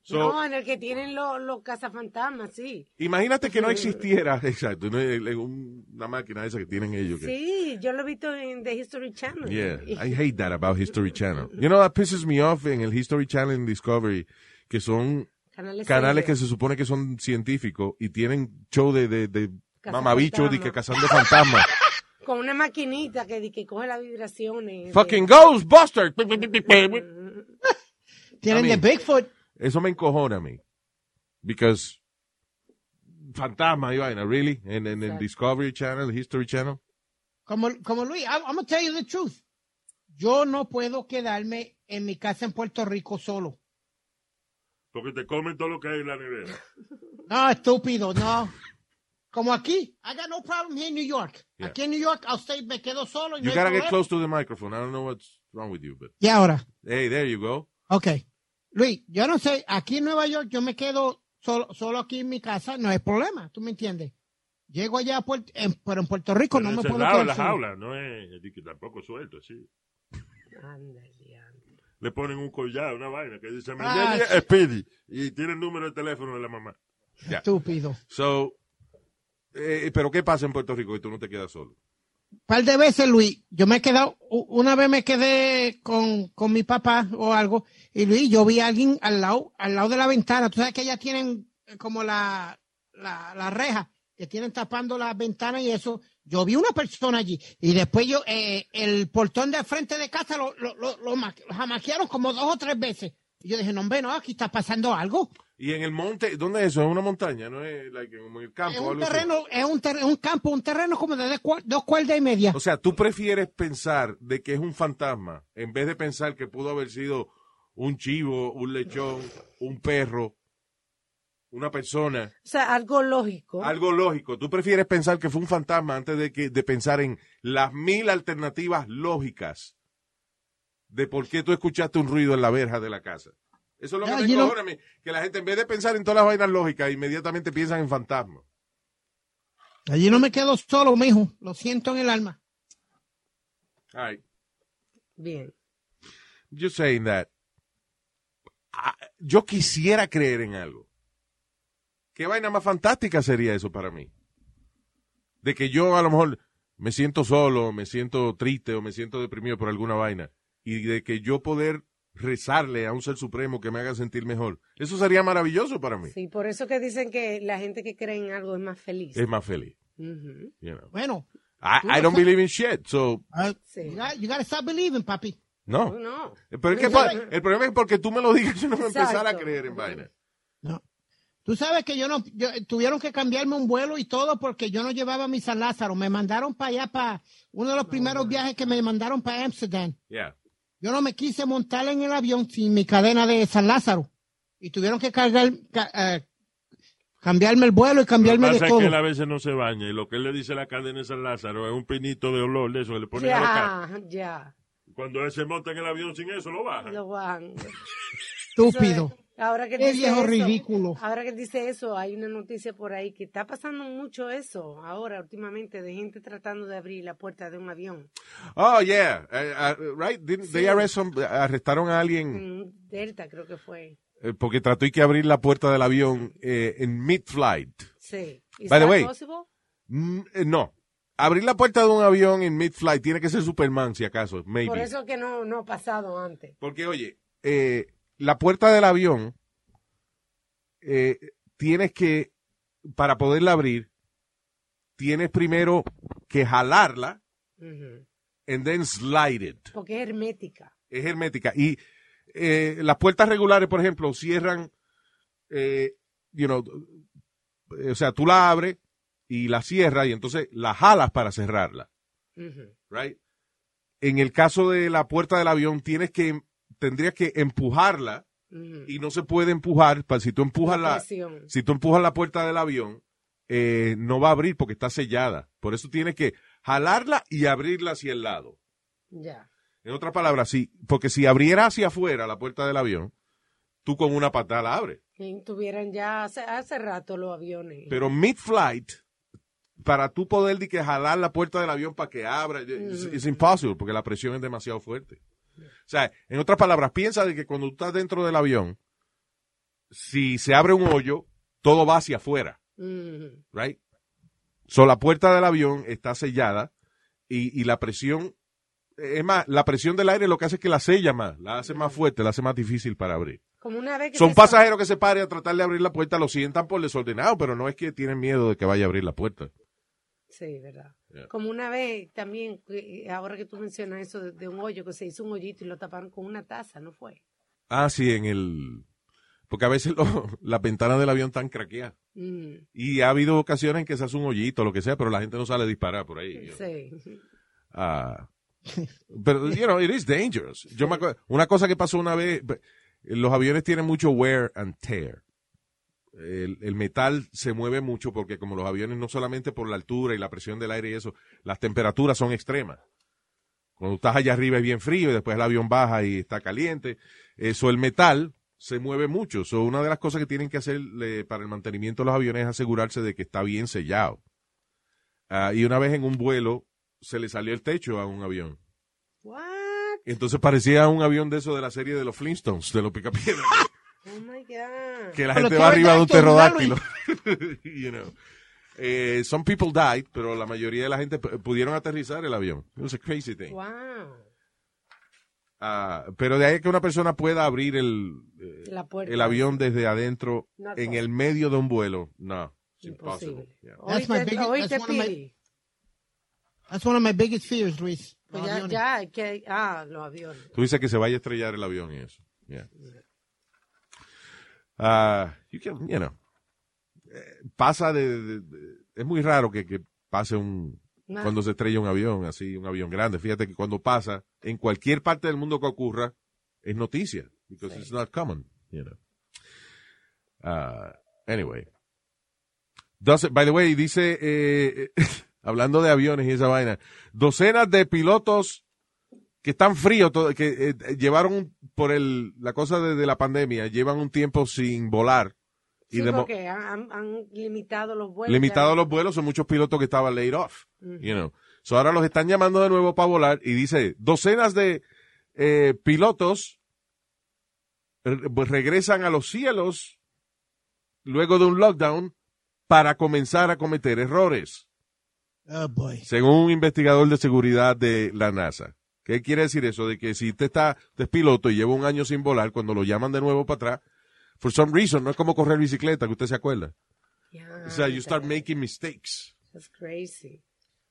So, no, en el que tienen los los cazafantasmas, sí. Imagínate que no existiera, exacto, una máquina esa que tienen ellos. Que, Sí, yo lo he visto en The History Channel. Yeah, I hate that about History Channel. You know, that pisses me off en el History Channel en Discovery, que son Canales, canales que se supone que son científicos y tienen show de, de, de mamabichos y que cazando fantasmas. Con una maquinita que, di- que coge las vibraciones. Fucking Ghostbusters. Tienen I mean- de Bigfoot. Eso me encojona a mí. Because fantasma y vaina, really? En, en. Discovery Channel, History Channel. Como, como Luis, I'm, I'm gonna tell you the truth. Yo no puedo quedarme en mi casa en Puerto Rico solo. Porque te comen todo lo que hay en la nevera. No, estúpido, no. Como aquí, I got no problem here in New York. Yeah. Aquí en New York, I'll stay, me quedo solo. You no gotta get close to the microphone. I don't know what's wrong with you, but Y ahora, hey, there you go. ok. Luis, yo no sé, aquí en Nueva York yo me quedo solo, solo aquí en mi casa, no hay problema, ¿tú me entiendes? Llego allá, a Puerto, en, pero en Puerto Rico no me puedo quedar la solo. jaula, no es tampoco suelto. Ándale, ándale. Le ponen un collar, una vaina que dice Ah, "Mañana sí. Speedy y tiene el número de teléfono de la mamá. Estúpido. So, eh, pero ¿qué pasa en Puerto Rico que tú no te quedas solo? Par de veces, Luis, yo me he quedado, una vez me quedé con, con mi papá o algo, y Luis, yo vi a alguien al lado, al lado de la ventana. Tú sabes que ellas tienen eh, como la, la, la reja, que tienen tapando las ventanas y eso. Yo vi una persona allí, y después yo, eh, el portón de frente de casa lo, lo, lo, lo jamaquearon como dos o tres veces. Y yo dije, no, hombre, no, aquí está pasando algo. Y en el monte, ¿dónde es eso? ¿Es una montaña? ¿No es like, como en el campo? Es un terreno, es un, ter- un campo, un terreno como de dos cuerdas y media. O sea, tú prefieres pensar de que es un fantasma en vez de pensar que pudo haber sido un chivo, un lechón, un perro, una persona, O sea, algo lógico. algo lógico. Tú prefieres pensar que fue un fantasma antes de que de pensar en las mil alternativas lógicas de por qué tú escuchaste un ruido en la verja de la casa. Eso es lo que Ya, me you know- encojona a mí, que la gente en vez de pensar en todas las vainas lógicas, inmediatamente piensan en fantasmas. Allí no me quedo solo, mijo. Lo siento en el alma. Right. Bien. just saying that ah, yo quisiera creer en algo. ¿Qué vaina más fantástica sería eso para mí? De que yo a lo mejor me siento solo, me siento triste o me siento deprimido por alguna vaina y de que yo poder rezarle a un ser supremo que me haga sentir mejor. Eso sería maravilloso para mí. Sí, por eso que dicen que la gente que cree en algo es más feliz. Es más feliz. You know. Bueno, I, I don't believe in shit, so uh, Sí. you, got, you gotta stop believing, papi. no. Oh, no. Pero es que el problema es porque tú me lo digas, yo no me voy a empezar a Exacto. creer en vaina. No. Tú sabes que yo no, yo- tuvieron que cambiarme un vuelo y todo porque yo no llevaba mi San Lázaro. Me mandaron para allá, para uno de los primeros viajes que me mandaron para Amsterdam. Yeah. Yo no me quise montar en el avión sin mi cadena de San Lázaro. Y tuvieron que cargar, ca- eh, cambiarme el vuelo y Lo que cambiarme de pasa es todo. que él a veces no se baña y lo que él le dice a la cadena de San Lázaro es un pinito de olor de eso que le pone a los carros. Ya, ya. Cuando él se monta en el avión sin eso, lo baja. Lo van. Estúpido. Ahora que él Qué dice viejo eso, ridículo. Ahora que dice eso, hay una noticia por ahí que está pasando mucho eso ahora últimamente de gente tratando de abrir la puerta de un avión. Oh, yeah. Uh, right? Didn't they arrest some- arrestaron a alguien En Delta creo que fue. eh, porque trató y que abrir la puerta del avión eh, en mid-flight. Sí. ¿Is By the that way, possible? Mm, no. Abrir la puerta de un avión en mid-flight tiene que ser Superman, si acaso. Maybe. Por eso que no, no ha pasado antes. Porque, oye, eh, la puerta del avión, eh, tienes que, para poderla abrir, tienes primero que jalarla Ujú. and then slide it. Porque es hermética. Es hermética. Y eh, las puertas regulares, por ejemplo, cierran, eh, you know, eh, o sea, tú la abres y la cierras y entonces la jalas para cerrarla. Right? En el caso de la puerta del avión, tienes que, tendrías que empujarla y no se puede empujar. Para si tú empujas la, si tú empujas la puerta del avión, eh, no va a abrir porque está sellada. Por eso tienes que jalarla y abrirla hacia el lado. Ya. En otras palabras, sí, porque si abriera hacia afuera la puerta del avión, tú con una patada la abres. Que tuvieran ya hace, hace rato los aviones. Pero mid-flight, para tú poder di que jalar la puerta del avión para que abra, es es imposible porque la presión es demasiado fuerte. O sea, en otras palabras, piensa de que cuando tú estás dentro del avión, si se abre un hoyo, todo va hacia afuera, right? So, la puerta del avión está sellada y, y la presión, es más, la presión del aire lo que hace es que la sella más, la hace más fuerte, la hace más difícil para abrir. Como una vez que Son pasajeros que se paren a tratar de abrir la puerta, lo sientan por desordenado, pero no es que tienen miedo de que vaya a abrir la puerta. Sí, verdad. Yeah. Como una vez también, eh, ahora que tú mencionas eso de, de un hoyo, que se hizo un hoyito y lo taparon con una taza, ¿no fue? Ah, sí, en el... Porque a veces lo- las ventanas del avión están craqueadas. Mm, Y ha habido ocasiones en que se hace un hoyito, lo que sea, pero la gente no sale a disparar por ahí. sí. Ah, pero, you know, it is dangerous. Yo me acuerdo, una cosa que pasó una vez, be- los aviones tienen mucho wear and tear. El, el metal se mueve mucho porque como los aviones no solamente por la altura y la presión del aire y eso, las temperaturas son extremas. Cuando estás allá arriba es bien frío y después el avión baja y está caliente. Eso, el metal se mueve mucho. So, una de las cosas que tienen que hacer eh, para el mantenimiento de los aviones es asegurarse de que está bien sellado. Ah, y una vez en un vuelo se le salió el techo a un avión. What? Entonces parecía un avión de eso de la serie de los Flintstones, de los picapiedras, Oh my God. que la Pero gente va arriba de un pterodáctilo, you know. Eh, some people died, pero la mayoría de la gente pudieron aterrizar el avión. It was a crazy thing. Wow. Ah, pero de ahí que una persona pueda abrir el, eh, La puerta. el avión desde adentro Not en possible. el medio de un vuelo, no, it's impossible. Imposible. Yeah. That's my biggest- that's one of my-. That's one of my biggest fears, Luis. Pues ya, ya, que, ah, los aviones. Tú dices que se vaya a estrellar el avión y eso. Yeah. Ah, you can, you know, pasa de, de- de- es muy raro que, que pase un, Nah. cuando se estrella un avión, así, un avión grande. Fíjate que cuando pasa, en cualquier parte del mundo que ocurra, es noticia, because it's not common, you know. Ah, anyway. Doce- by the way, dice, eh, hablando de aviones y esa vaina, docenas de pilotos que están fríos, que eh, llevaron por el, la cosa de, de la pandemia, llevan un tiempo sin volar. Y Sí, de porque han, limitado los vuelos. limitado los vuelos, son muchos pilotos que estaban laid off. Ujú. You know. So ahora los están llamando de nuevo para volar y dice, docenas de eh, pilotos re- pues, regresan a los cielos luego de un lockdown para comenzar a cometer errores, Oh, boy. según un investigador de seguridad de la NASA. ¿Qué quiere decir eso? De que si usted está, usted es piloto y lleva un año sin volar, cuando lo llaman de nuevo para atrás, for some reason, no es como correr bicicleta, que usted se acuerda. Ya, O sea, you start making mistakes. That's crazy.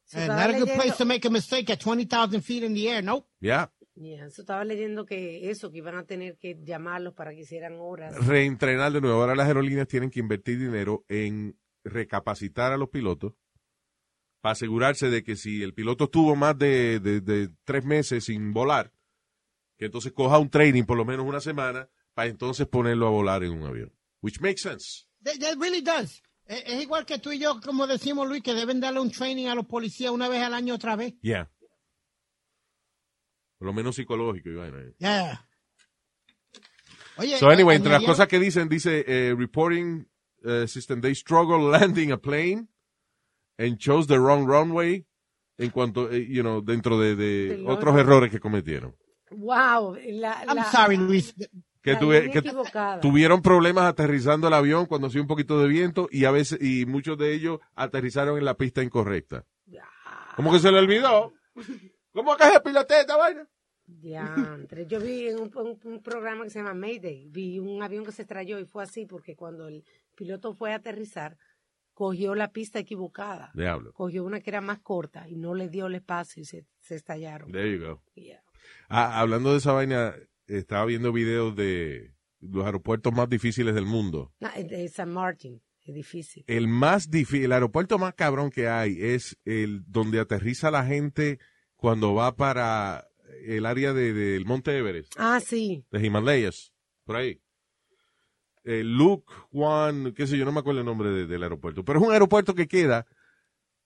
So, estaba not a good leyendo- place to make a mistake at 20,000 feet in the air, no. Yeah. Yeah, eso estaba leyendo que eso, que iban a tener que llamarlos para que hicieran horas. reentrenar de nuevo. Ahora las aerolíneas tienen que invertir dinero en recapacitar a los pilotos para asegurarse de que si el piloto estuvo más de, de- de tres meses sin volar, que entonces coja un training por lo menos una semana para entonces ponerlo a volar en un avión. Which makes sense. That, that really does. Es, es igual que tú y yo, como decimos, Luis, que deben darle un training a los policías una vez al año otra vez. Yeah. Por lo menos psicológico. vaina. Yeah. Oye, So anyway, eh, entre las cosas que dicen, dice eh, reporting eh, system, they struggle landing a plane and chose the wrong runway en cuanto, eh, you know, dentro de, de otros otro. errores que cometieron. Wow, la, I'm la- sorry, Luis. Que, tuve- que tuvieron problemas aterrizando el avión cuando hacía un poquito de viento y a veces, y muchos de ellos aterrizaron en la pista incorrecta. ¿Cómo que se le olvidó? ¿Cómo que se pilotea esta vaina? Diantre. Yo vi en un, un- un programa que se llama Mayday, vi un avión que se estrelló y fue así porque cuando el piloto fue a aterrizar, cogió la pista equivocada. Diablo. Cogió una que era más corta y no le dio el espacio y se, se estallaron. There you go. Yeah. Ah, hablando de esa vaina, estaba viendo videos de los aeropuertos más difíciles del mundo. No, es de San Martin, es difícil. El más difícil, el aeropuerto más cabrón que hay es el donde aterriza la gente cuando va para el área de- del Monte Everest, Ah, sí. de Himalayas, por ahí. Eh, Luke Juan, qué sé yo, no me acuerdo el nombre de- del aeropuerto, pero es un aeropuerto que queda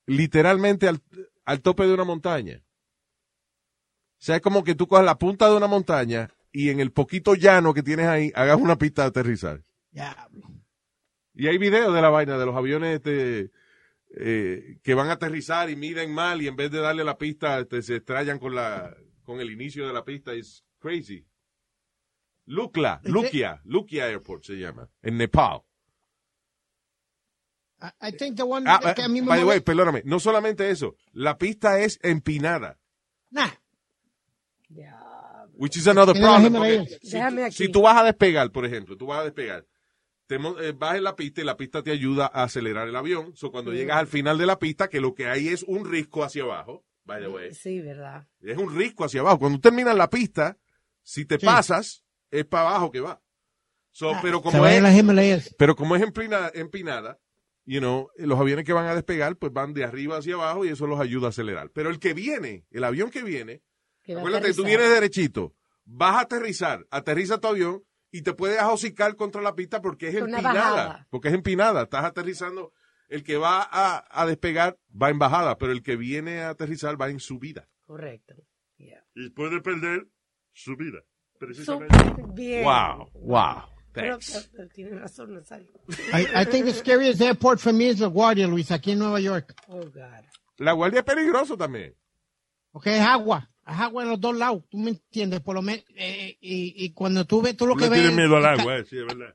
literalmente al, al tope de una montaña. O sea, es como que tú cojas la punta de una montaña y en el poquito llano que tienes ahí hagas una pista de aterrizar. Yeah. Y hay videos de la vaina de los aviones este, eh, que van a aterrizar y miden mal y en vez de darle la pista este, se estrellan con la con el inicio de la pista. Es crazy. Lukla. Lukia, Lukia Airport se llama, en Nepal. I, I think the one Ah, que a mí me by the way, perdóname, no solamente eso, la pista es empinada, Nah. Which is another problem. si, Déjame aquí. si tú vas a despegar, por ejemplo, tú vas a despegar, te eh, vas en la pista y la pista te ayuda a acelerar el avión. So, cuando llegas al final de la pista, que lo que hay es un risco hacia abajo, by the way, Sí, verdad. es un risco hacia abajo. Cuando tú terminas la pista, si te Sí. pasas, es para abajo que va. So, pero como es, las Himalayas. pero como es empina- empinada, you know, los aviones que van a despegar, pues van de arriba hacia abajo y eso los ayuda a acelerar. Pero el que viene, el avión que viene, Que acuérdate, tú vienes derechito, vas a aterrizar, aterriza tu avión y te puedes ajocicar contra la pista porque es Una empinada. bajada. Porque es empinada, estás aterrizando. El que va a, a despegar va en bajada, pero el que viene a aterrizar va en subida. Correcto. Yeah. Y puede perder su vida. So, Precisamente. bien. Wow, wow. Thanks. tiene razón, Nazario. I, I think the scariest airport for me is LaGuardia, Luis, aquí en Nueva York. Oh, God. La guardia es peligroso también. Porque es agua. Es agua en los dos lados. ¿Tú me entiendes? Por lo menos. eh, y, y cuando tú ves, tú lo Tú que ves. tienes miedo al agua, eh, sí, es verdad.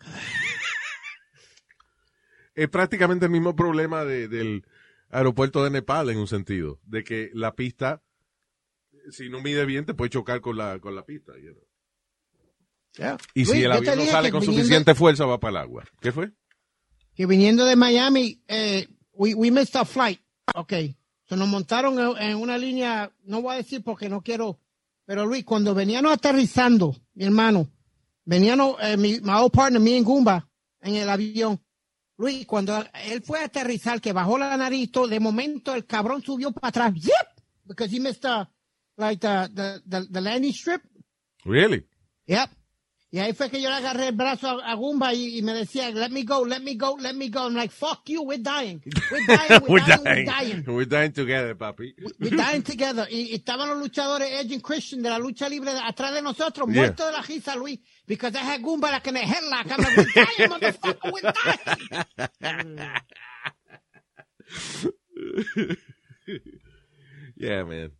Es prácticamente el mismo problema de- del aeropuerto de Nepal en un sentido, de que la pista, si no mide bien, te puede chocar con la, con la pista. you know. Yeah. Y si el avión no sale con viniendo- suficiente fuerza, va para el agua. ¿Qué fue? que viniendo de Miami, eh, we, we missed our flight. Ok. So nos montaron en, una línea, no voy a decir porque no quiero, pero Luis, cuando veníamos aterrizando, mi hermano, veníamos, eh, mi, my old partner, me en Gumba, en el avión. Luis, cuando él fue a aterrizar, que bajó la nariz, de momento el cabrón subió para atrás. Zip! Because he missed the, like the, the, the, the landing strip. Really? Yep. Y ahí fue que yo le agarré el brazo a, a Gumba y, y me decía, let me go, let me go, let me go. I'm like, fuck you, we're dying. We're dying, we're, We're dying, dying. we're dying. We're dying together, papi. We're dying together. Y, y estaban los luchadores Edge and Christian de la lucha libre de- atrás de nosotros, Yeah. muertos de la risa, Luis. Because I had Gumba like in a headlock. I'm like, we're dying, motherfucker, we're dying. Yeah, man.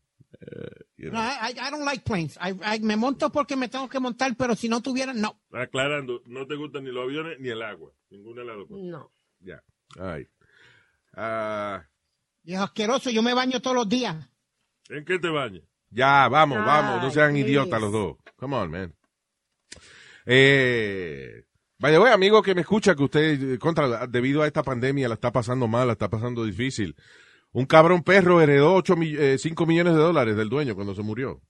Uh, you No, know. I, I- I don't like planes. I, I- me monto porque me tengo que montar, pero si no tuviera, no. Aclarando, no te gustan ni los aviones ni el agua. Ninguna de las dos cosas. No. Yeah. All right. Ah, Viejo asqueroso, yo me baño todos los días. ¿En qué te bañas? ya, vamos, Ay, vamos. No sean please. idiotas los dos. Come on, man. Eh, vaya, way, amigo que me escucha, que usted, eh, contra, debido a esta pandemia, la está pasando mal, la está pasando difícil. Un cabrón perro heredó 8 5 millones de dólares del dueño cuando se murió.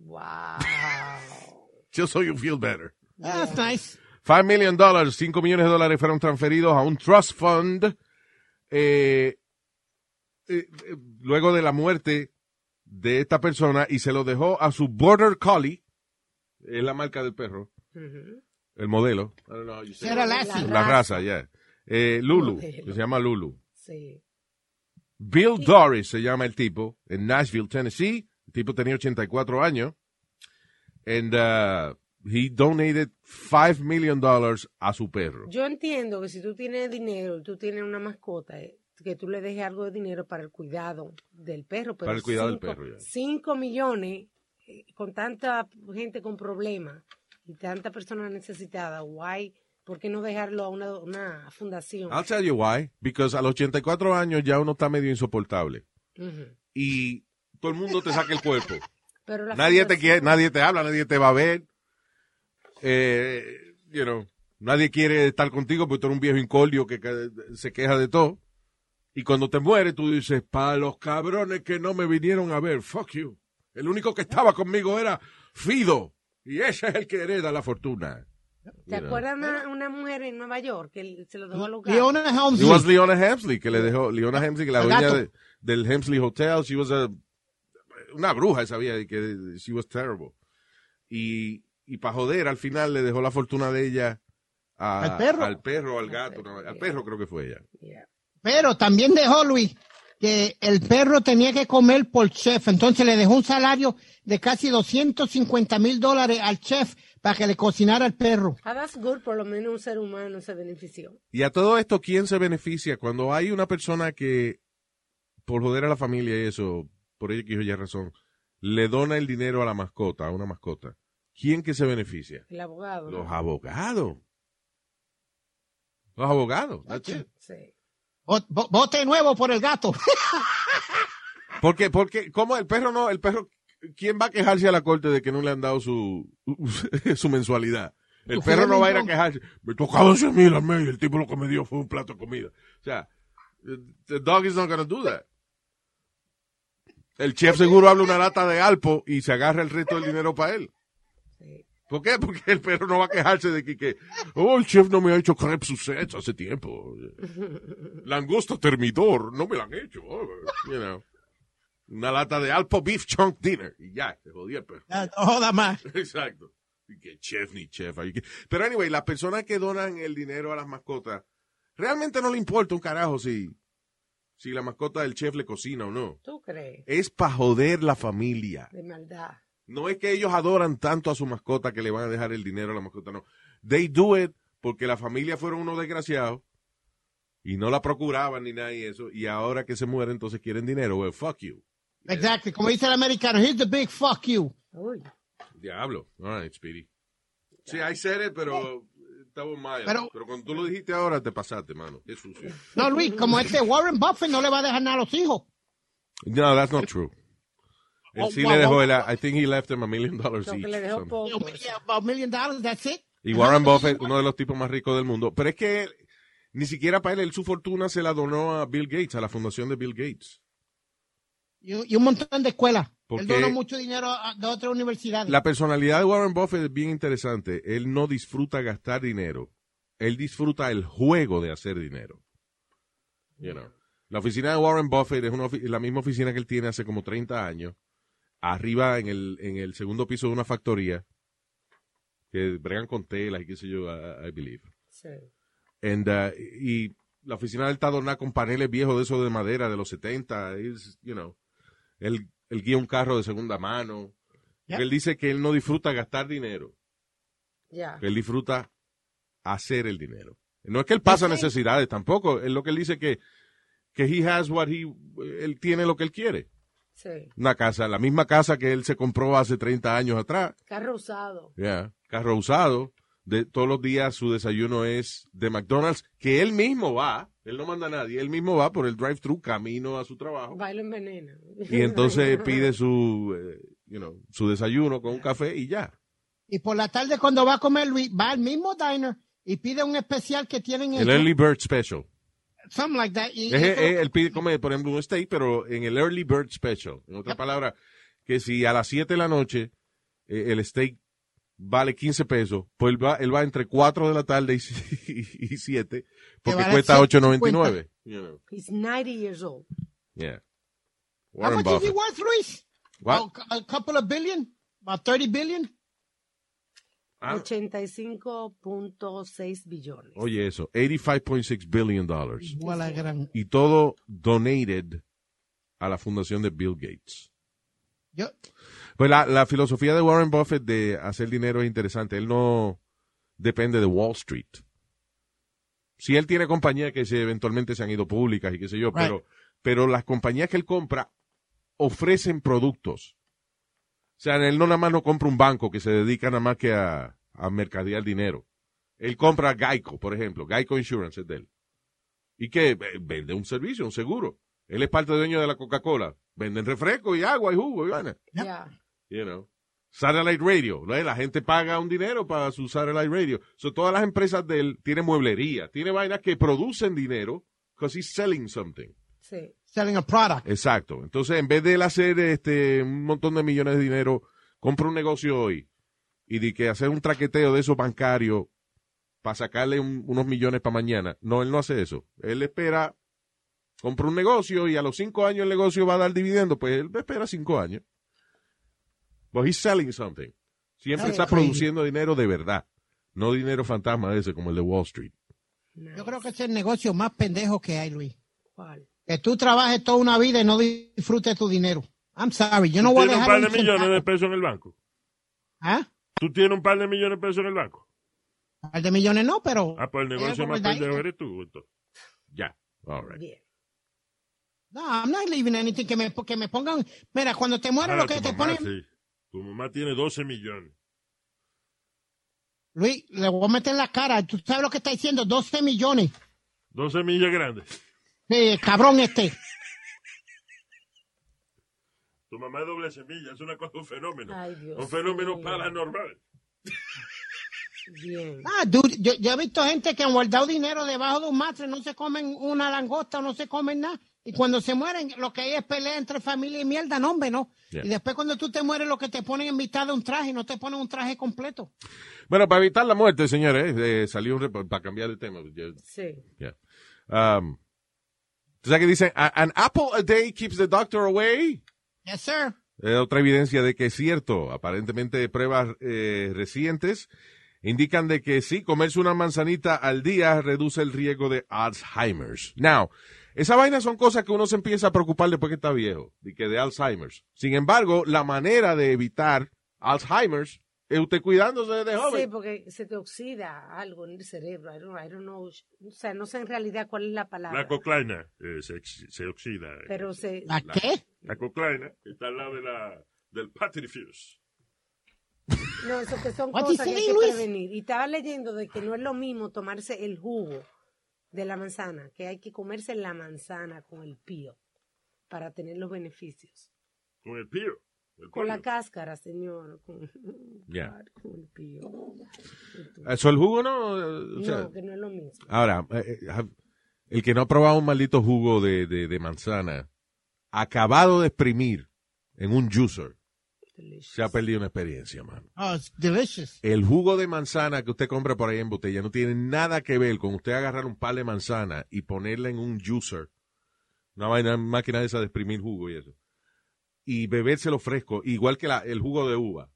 Wow. Just so you feel better. That's nice. 5 million dollars, 5 millones de dólares fueron transferidos a un trust fund eh, eh, eh, luego de la muerte de esta persona y se lo dejó a su Border Collie, es la marca del perro, Ujú. el modelo. I don't know how you say. La raza, ya. Eh, Lulu, que se llama Lulu. Sí. Bill Doris se llama el tipo, en Nashville, Tennessee. El tipo tenía 84 años. And uh, he donated 5 million dollars a su perro. Yo entiendo que si tú tienes dinero y tú tienes una mascota, eh, que tú le dejes algo de dinero para el cuidado del perro. Pero Para el cuidado del cinco- perro, ya. Cinco millones, eh, con tanta gente con problemas y tanta persona necesitada, guay, ¿por qué no dejarlo a una, una fundación? I'll tell you why. Because a los 84 años ya uno está medio insoportable. Y todo el mundo te saca el cuerpo. Pero la nadie te quiere, nadie te habla, nadie te va a ver. Eh, you know, nadie quiere estar contigo porque tú eres un viejo incordio que, que se queja de todo. Y cuando te mueres, tú dices, para los cabrones que no me vinieron a ver, fuck you. El único que estaba conmigo era Fido. Y ese es el que hereda la fortuna. ¿Te acuerdas una, una mujer en Nueva York que se lo dejó a los gatos? Leona It Helmsley. was Leona Hemsley que le dejó, Leona Hemsley, que la dueña de- del Hemsley Hotel, she was a, una bruja, sabía, y que she was terrible. Y, y para joder, al final le dejó la fortuna de ella a- ¿Al perro? al perro, al gato, no, al perro creo que fue ella. Yeah. Pero también dejó Luis que el perro tenía que comer por chef. Entonces le dejó un salario de casi 250 mil dólares al chef para que le cocinara al perro. Ah, that's good, por lo menos un ser humano se benefició. Y a todo esto, ¿quién se beneficia? Cuando hay una persona que, por joder a la familia y eso, por ello que ya razón, le dona el dinero a la mascota, a una mascota. ¿Quién que se beneficia? El abogado. ¿no? Los abogados. Los abogados. that's it. Sí. Bote nuevo por el gato. Porque, porque, ¿cómo el perro no? El perro, ¿quién va a quejarse a la corte de que no le han dado su, su mensualidad? El perro no va a ir a quejarse. Me tocaba 100 mil al mes y el tipo lo que me dio fue un plato de comida. O sea, the dog is not gonna do that. El chef seguro habla una lata de alpo y se agarra el resto del dinero para él. ¿Por qué? Porque el perro no va a quejarse de que, que oh, el chef no me ha hecho crepes Suzette hace tiempo. Langosta termidor, no me la han hecho. oh, you know. Una lata de Alpo Beef Chunk Dinner. Y ya, se jodía el perro. Ya, no joda más. Exacto. Y que chef ni chef. ahí que- Pero anyway, las personas que donan el dinero a las mascotas, realmente no le importa un carajo si, si la mascota del chef le cocina o no. ¿Tú crees? Es para joder la familia. De maldad. No es que ellos adoran tanto a su mascota que le van a dejar el dinero a la mascota, no. They do it porque la familia fueron unos desgraciados y no la procuraban ni nada y eso. Y ahora que se muere, entonces quieren dinero. Well, fuck you. Exacto. Como dice el americano, here's the big fuck you. Uy. Diablo. All right, Speedy. Sí, I said it, pero estaba mal. Pero- Pero, cuando tú lo dijiste ahora, te pasaste, mano. Qué sucio. No, Luis, como este Warren Buffett no le va a dejar nada a los hijos. No, that's not true. Él Oh, sí wow, le dejó, el, I think he left him a million dollars each. le dejó a million dollars, that's it. Y Warren Buffett, uno de los tipos más ricos del mundo. Pero es que él- ni siquiera para él, él su fortuna se la donó a Bill Gates, a la fundación de Bill Gates. Y, y un montón de escuelas. Porque- Él donó mucho dinero de otras universidades. La personalidad de Warren Buffett es bien interesante. Él no disfruta gastar dinero. Él disfruta el juego de hacer dinero. You know. La oficina de Warren Buffett es una la misma oficina que él tiene hace como 30 años. Arriba en el, en el segundo piso de una factoría. Que bregan con telas y qué sé yo, I, I believe. Sí. And, uh, y la oficina del está adornada con paneles viejos de esos de madera de los 70. Is, you know, él, él guía un carro de segunda mano. Él dice que él no disfruta gastar dinero, Ya. que él disfruta hacer el dinero. No es que él pasa necesidades tampoco, es lo que él dice que, que he has what he, él tiene lo que él quiere. Sí. Una casa, la misma casa que él se compró hace 30 años atrás. Carro usado. Ya, carro usado. De todos los días su desayuno es de McDonald's, que él mismo va, él no manda a nadie, él mismo va por el drive-thru camino a su trabajo. Bailo en veneno. Y entonces pide su, eh, you know, su desayuno con un café y ya. Y por la tarde cuando va a comer Luis, va al mismo diner y pide un especial que tienen El hecho. Early Bird Special. something like that. Y Es- eso- es- él pide, come, por ejemplo, un steak, pero en el early bird special. En otras palabras, que si a las 7 de la noche eh, el steak vale 15 pesos, pues él va, él va entre 4 de la tarde y, y 7, porque vale cuesta 150. 8.99. You know, He's 90 years old. yeah. How Warren much is he Buffett. worth, Luis? What? A, a couple of billion? About 30 billion? Ah. 85.6 billones. Oye, eso, 85.6 billion dollars. Igual a gran- Y todo donated a la fundación de Bill Gates. Yo, Pues la, la filosofía de Warren Buffett de hacer dinero es interesante. Él no depende de Wall Street. Si él tiene compañías que se, eventualmente se han ido públicas y qué sé yo, Right. pero, pero las compañías que él compra ofrecen productos. O sea, él no nada más no compra un banco que se dedica nada más que a, a mercadear dinero. Él compra Geico, por ejemplo. Geico Insurance es de él. ¿Y qué? Ve- Vende un servicio, un seguro. Él es parte dueño de la Coca-Cola. Venden refresco y agua y jugo y vaina Ya. You know. Satellite radio, ¿no? La gente paga un dinero para su satellite radio. So, todas las empresas de él tienen mueblería, tiene vainas que producen dinero because he's selling something. Sí. selling a product. Exacto. Entonces, en vez de él hacer este un montón de millones de dinero, compra un negocio hoy y de que hacer un traqueteo de esos bancarios para sacarle un- unos millones para mañana. No, él no hace eso. Él espera, compra un negocio y a los cinco años el negocio va a dar dividendo, pues él espera cinco años. But he's selling something. Siempre está crazy. produciendo dinero de verdad. No dinero fantasma ese como el de Wall Street. Yo creo que es el negocio más pendejo que hay, Luis. ¿Cuál? Que tú trabajes toda una vida y no disfrutes tu dinero. I'm sorry, yo no ¿Tú voy a tienes un dejar par de un millones centavo. de pesos en el banco? ¿Ah? ¿Tú tienes un par de millones de pesos en el banco? Par de millones no, pero... Ah, pues el negocio más pendejo eres tú. entonces. Ya. All right. Bien. No, I'm not leaving anything. Que me, que me pongan... Mira, cuando te mueres Ah, lo que te mamá, ponen... sí. Tu mamá tiene 12 millones. Luis, le voy a meter en la cara. ¿Tú sabes lo que está diciendo? 12 millones. 12 millas grandes. Sí, cabrón este. Tu mamá es doble semilla, es una cosa, un fenómeno. Ay, Dios un fenómeno mío. paranormal. Bien. Ah, dude, yo, yo he visto gente que han guardado dinero debajo de un matre, no se comen una langosta, no se comen nada. Y cuando se mueren, lo que hay es pelea entre familia y mierda, no, hombre, no. Yeah. Y después cuando tú te mueres, lo que te ponen en mitad de un traje, no te ponen un traje completo. Bueno, para evitar la muerte, señores, eh, salió un rep- para cambiar de tema. yo- Sí. Yeah. Um, ¿Tú sabes que dicen, "A- an apple a day keeps the doctor away? Yes, sir. Es otra evidencia de que es cierto. Aparentemente pruebas eh, recientes indican de que sí, comerse una manzanita al día reduce el riesgo de Alzheimer's. Now, esa vaina son cosas que uno se empieza a preocupar después que está viejo, de que de Alzheimer's. Sin embargo, la manera de evitar Alzheimer's es usted cuidándose de Sí, joven. porque se te oxida algo en el cerebro. I don't, I don't know. O sea, no sé en realidad cuál es la palabra. La coclaina eh, se, se oxida. eh. pero se. ¿La qué? La coclaina está al lado de la, del patrifuse. No, eso que son What cosas que hay que Luis? prevenir. Y estaba leyendo de que no es lo mismo tomarse el jugo de la manzana, que hay que comerse la manzana con el pío para tener los beneficios. Con el pío. el Con la cáscara, señor. Con, Ya. con el pío. Eso el jugo no. o sea, no, que no es lo mismo. Ahora, eh, eh, el que no ha probado un maldito jugo de, de, de manzana, acabado de exprimir en un juicer, Delicious. se ha perdido una experiencia, mano. Oh, it's delicious. El jugo de manzana que usted compra por ahí en botella no tiene nada que ver con usted agarrar un par de manzana y ponerla en un juicer, una vaina, máquina de esa de exprimir jugo y eso, y bebérselo fresco, igual que la- el jugo de uva.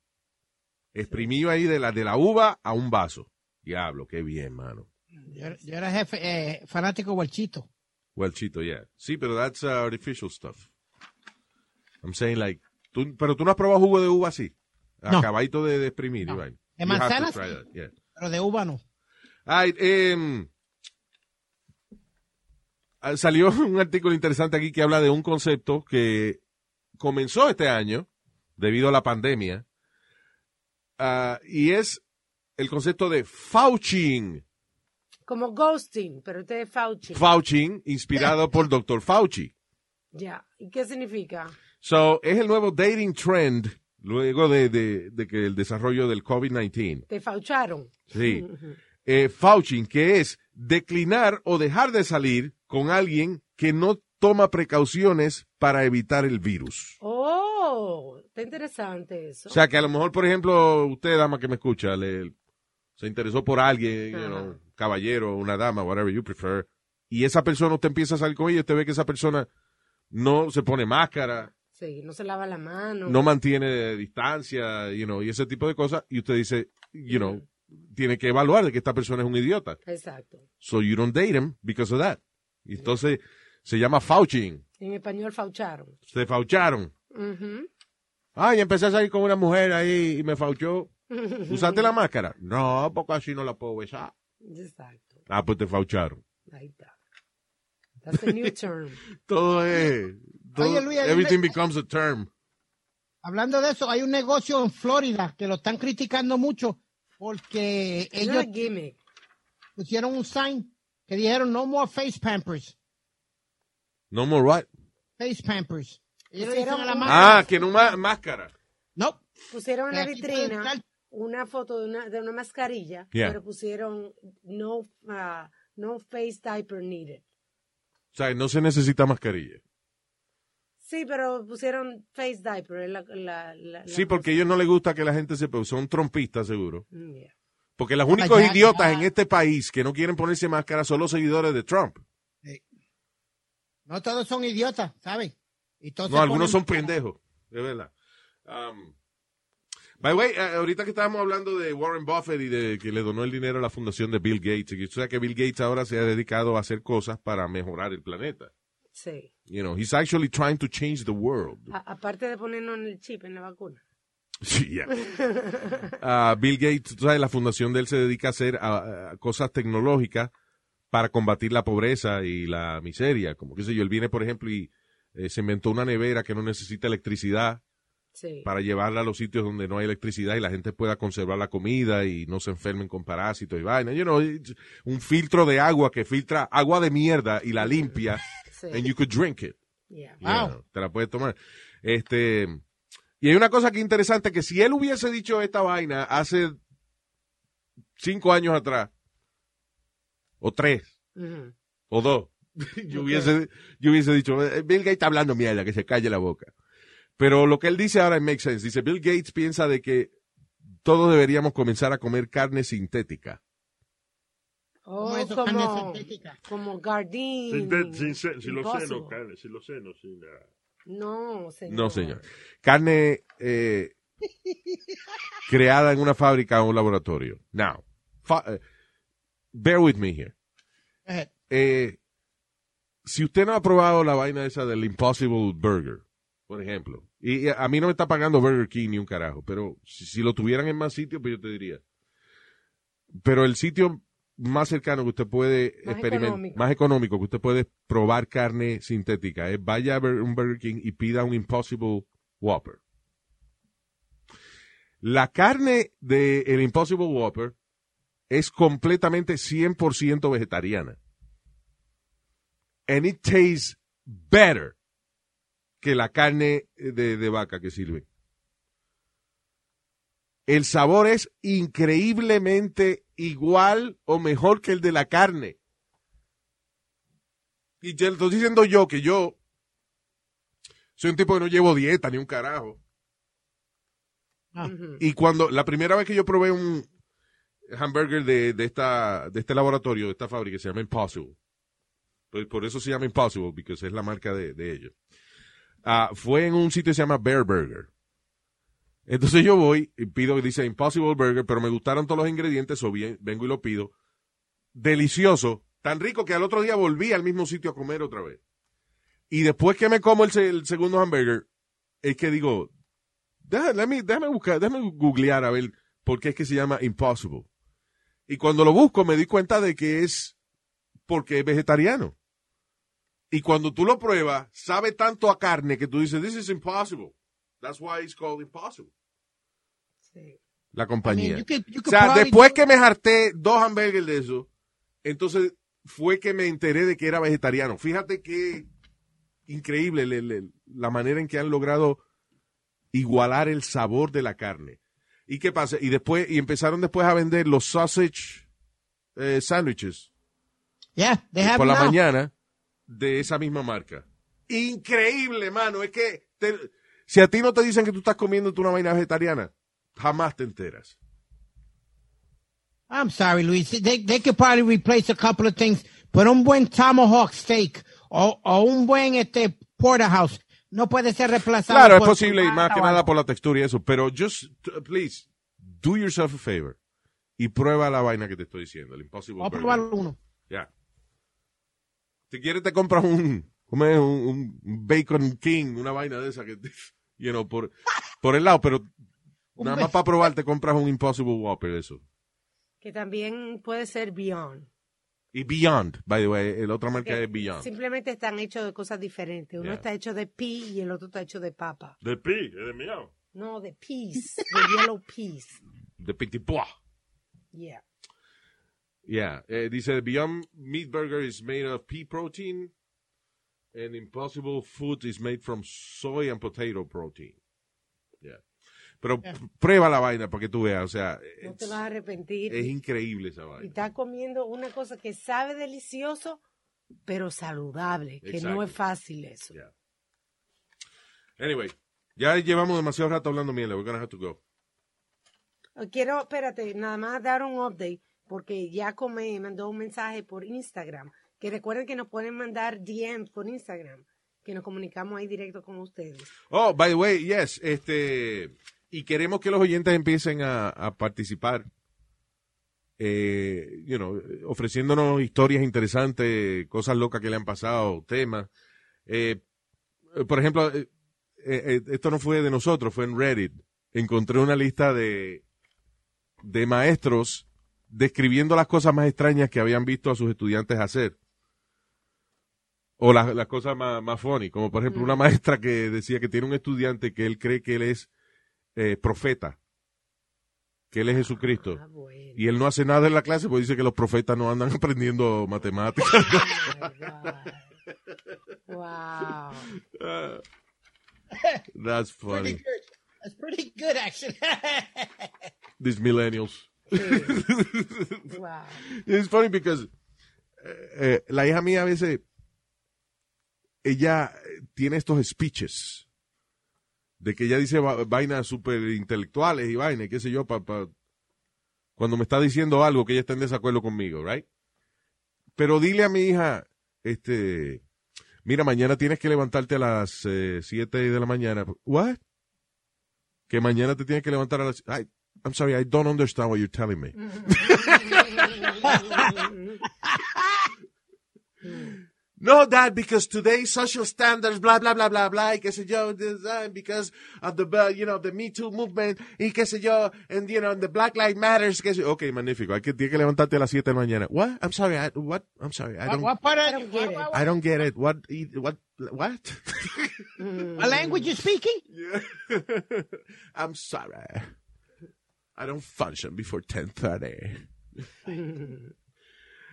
Exprimido ahí de la, de la uva a un vaso. Diablo, qué bien, mano. Yo, yo era jefe, eh, fanático guarchito. Well, chito, yeah. Sí, pero that's uh, artificial stuff. I'm saying like, tú, pero tú no has probado jugo de uva así, No. acabadito de, de exprimir, No. right? De You have to manzana, sí. yeah. Pero de uva no. Ay, em, ah, salió un artículo interesante aquí que habla de un concepto que comenzó este año debido a la pandemia ah, y es el concepto de Fauching. Como ghosting, pero usted es Fauci. Fauching, inspirado por Dr. Fauci. ya. ¿Y qué significa? So, es el nuevo dating trend luego de, de- de que el desarrollo del COVID-19. Te faucharon. Sí. eh, Fauching, que es declinar o dejar de salir con alguien que no toma precauciones para evitar el virus. Oh, está interesante eso. O sea, que a lo mejor, por ejemplo, usted, dama que me escucha, le, se interesó por alguien, you know, caballero, una dama, whatever you prefer, y esa persona, usted empieza a salir con ella, usted ve que esa persona no se pone máscara, sí, no se lava la mano. no mantiene distancia, you know, y ese tipo de cosas, y usted dice, you know, tiene que evaluar de que esta persona es un idiota. Exacto. So you don't date him because of that. Y entonces se llama fauching. En español faucharon. Se faucharon. Ujú. Ay, empecé a salir con una mujer ahí y me fauchó. ¿Usaste la máscara? No, porque así no la puedo besar. Exacto. Ah, pues te faucharon. Ahí está. That's the new term. Todo es... Oye, Luis, everything una- becomes a term. Hablando de eso, hay un negocio en Florida que lo están criticando mucho porque ellos pusieron un sign que dijeron no more face pampers. No more what? Face pampers. Ellos le Pusieron la máscara, Ah, que no más máscara. no. Pusieron en la vitrina estar- una foto de una, de una mascarilla, Yeah. pero pusieron no, ah, no face diaper needed. O sea, no se necesita mascarilla. Sí, pero pusieron face diaper. La, la, la- la Sí, porque a ellos no les gusta que la gente se... Son trompistas, seguro. Mm, yeah. Porque los únicos ya, idiotas en este país que no quieren ponerse máscara son los seguidores de Trump. No todos son idiotas, ¿sabes? Y todos No, algunos son máscara. pendejos, de verdad. Um, by the way, eh, ahorita que estábamos hablando de Warren Buffett y de que le donó el dinero a la fundación de Bill Gates, y que Bill Gates ahora se ha dedicado a hacer cosas para mejorar el planeta. Sí. You know, he's actually trying to change the world. A- aparte de ponernos en el chip en la vacuna. Sí, yeah. Ah, Bill Gates, sabes, la fundación de él se dedica a hacer cosas tecnológicas para combatir la pobreza y la miseria. Como que sé yo, él viene, por ejemplo, y eh, se inventó una nevera que no necesita electricidad Sí. para llevarla a los sitios donde no hay electricidad y la gente pueda conservar la comida y no se enfermen con parásitos y vaina. You know, it's un filtro de agua que filtra agua de mierda y la limpia sí. and you could drink it. Yeah. You Wow. know, te la puedes tomar. Este, y hay una cosa que es interesante, que si él hubiese dicho esta vaina hace cinco años atrás, o tres, o dos, yo hubiese, yo hubiese dicho, "Eh, Bill Gates está hablando mierda, que se calle la boca. Pero lo que él dice ahora makes sense. Dice, Bill Gates piensa de que todos deberíamos comenzar a comer carne sintética. Oh, Como eso, como, como. Sin, sin, sin los senos, carne, sin los senos, sin la... No, señor. No, señor. Carne eh, creada en una fábrica o un laboratorio. Now, fa- eh, bear with me here. Eh, si usted no ha probado la vaina esa del Impossible Burger, por ejemplo, y, a mí no me está pagando Burger King ni un carajo, pero si, si lo tuvieran en más sitios, pues yo te diría. Pero el sitio más cercano que usted puede experimentar, más económico que usted puede probar carne sintética, es vaya a ver un Burger King y pida un Impossible Whopper. La carne del Impossible Whopper es completamente 100% vegetariana. And it tastes better que la carne de, de vaca que sirve. El sabor es increíblemente igual o mejor que el de la carne. Y te lo estoy diciendo yo que yo soy un tipo que no llevo dieta ni un carajo. ah. Y cuando la primera vez que yo probé un hamburger de, de esta de este laboratorio, de esta fábrica, se llama Impossible. Pues por eso se llama Impossible, porque es la marca de, de ellos. Ah, fue en un sitio que se llama Bear Burger. Entonces yo voy y pido, dice Impossible Burger, pero me gustaron todos los ingredientes, o bien vengo y lo pido. Delicioso, tan rico que al otro día volví al mismo sitio a comer otra vez. Y después que me como el, se- el segundo hamburger, es que digo, déjame buscar, déjame googlear a ver por qué es que se llama Impossible. Y cuando lo busco me di cuenta de que es porque es vegetariano. Y cuando tú lo pruebas, sabe tanto a carne que tú dices, this is impossible. That's why it's called impossible. Sí. La I compañía. mean, you could- you o sea, después que me harté dos hamburgers de eso, entonces fue que me enteré de que era vegetariano. Fíjate qué increíble le- le- la manera en que han logrado igualar el sabor de la carne. ¿Y qué pasa? Y después, y empezaron después a vender los sausage eh, sándwiches Yeah, they have por la mañana de esa misma marca. Increíble, mano. Es que te- si a ti no te dicen que tú estás comiendo una vaina vegetariana, jamás te enteras. I'm sorry, Luis. They, they could probably replace a couple of things, pero un buen tomahawk steak o, o un buen este porterhouse no puede ser reemplazado. Claro, es posible y más que nada por la textura y eso, pero just, please, do yourself a favor y prueba la vaina que te estoy diciendo, el Impossible Voy a probar uno. Si quieres te compras un, un, un Bacon King, una vaina de esa que, te- you know, por, por el lado, pero nada más para probar te compras un Impossible Whopper, eso. Que también puede ser Beyond. Y Beyond, by the way, el otra marca es Beyond. Simplemente están hechos de cosas diferentes. Uno Yeah. está hecho de pea y el otro está hecho de papa. De pi, es de miau. No, de peas, de yellow peas. De Petit Pois. Yeah. Yeah, eh, dice Beyond Meat Burger is made of pea protein and Impossible Food is made from soy and potato protein. Yeah. Pero prueba la vaina para que tú veas, o sea, No te vas a arrepentir. es increíble esa y vaina. estás comiendo una cosa que sabe delicioso, pero saludable, que Exacto. no es fácil eso. Yeah. Anyway, ya llevamos demasiado rato hablando miel, we're gonna have to go. Quiero, espérate, nada más dar un update, porque Jaco me mandó un mensaje por Instagram, que recuerden que nos pueden mandar DMs por Instagram, que nos comunicamos ahí directo con ustedes. Oh, by the way, yes, este, y queremos que los oyentes empiecen a, a participar, eh, you know, ofreciéndonos historias interesantes, cosas locas que le han pasado, temas. Eh, por ejemplo, eh, eh, esto no fue de nosotros, fue en Reddit. Encontré una lista de, de maestros describiendo las cosas más extrañas que habían visto a sus estudiantes hacer. O las, las cosas más, más funny, como por ejemplo una maestra que decía que tiene un estudiante que él cree que él es eh, profeta, que él es Jesucristo. Ah, bueno. Y él no hace nada en la clase porque dice que los profetas no andan aprendiendo matemáticas. Oh. Wow. That's Pretty funny. good. That's pretty good, actually. These millennials. Wow. It's funny because eh, eh, la hija mía a veces, ella eh, tiene estos speeches de que ella dice va- vainas súper intelectuales y vainas, qué sé yo, pa, pa- cuando me está diciendo algo que ella está en desacuerdo conmigo, right? Pero dile a mi hija, este, mira, mañana tienes que levantarte a las 7 de la mañana. What? Que mañana te tienes que levantar a las... I, I'm sorry, I don't understand what you're telling me. No, Dad, because today social standards, blah, blah, blah, blah, blah, y qué sé yo, because of the, uh, you know, the Me Too movement, y qué sé yo, and, you know, and the Black Lives Matters, qué sé yo. Ok, magnífico. Hay que, tienes que levantarte a las 7 de la mañana. What? I'm sorry, I, what? I'm sorry, I don't, what part I don't get what, it. I don't get it. What, what, what? what language you're speaking? I'm sorry. I don't function before 10.30.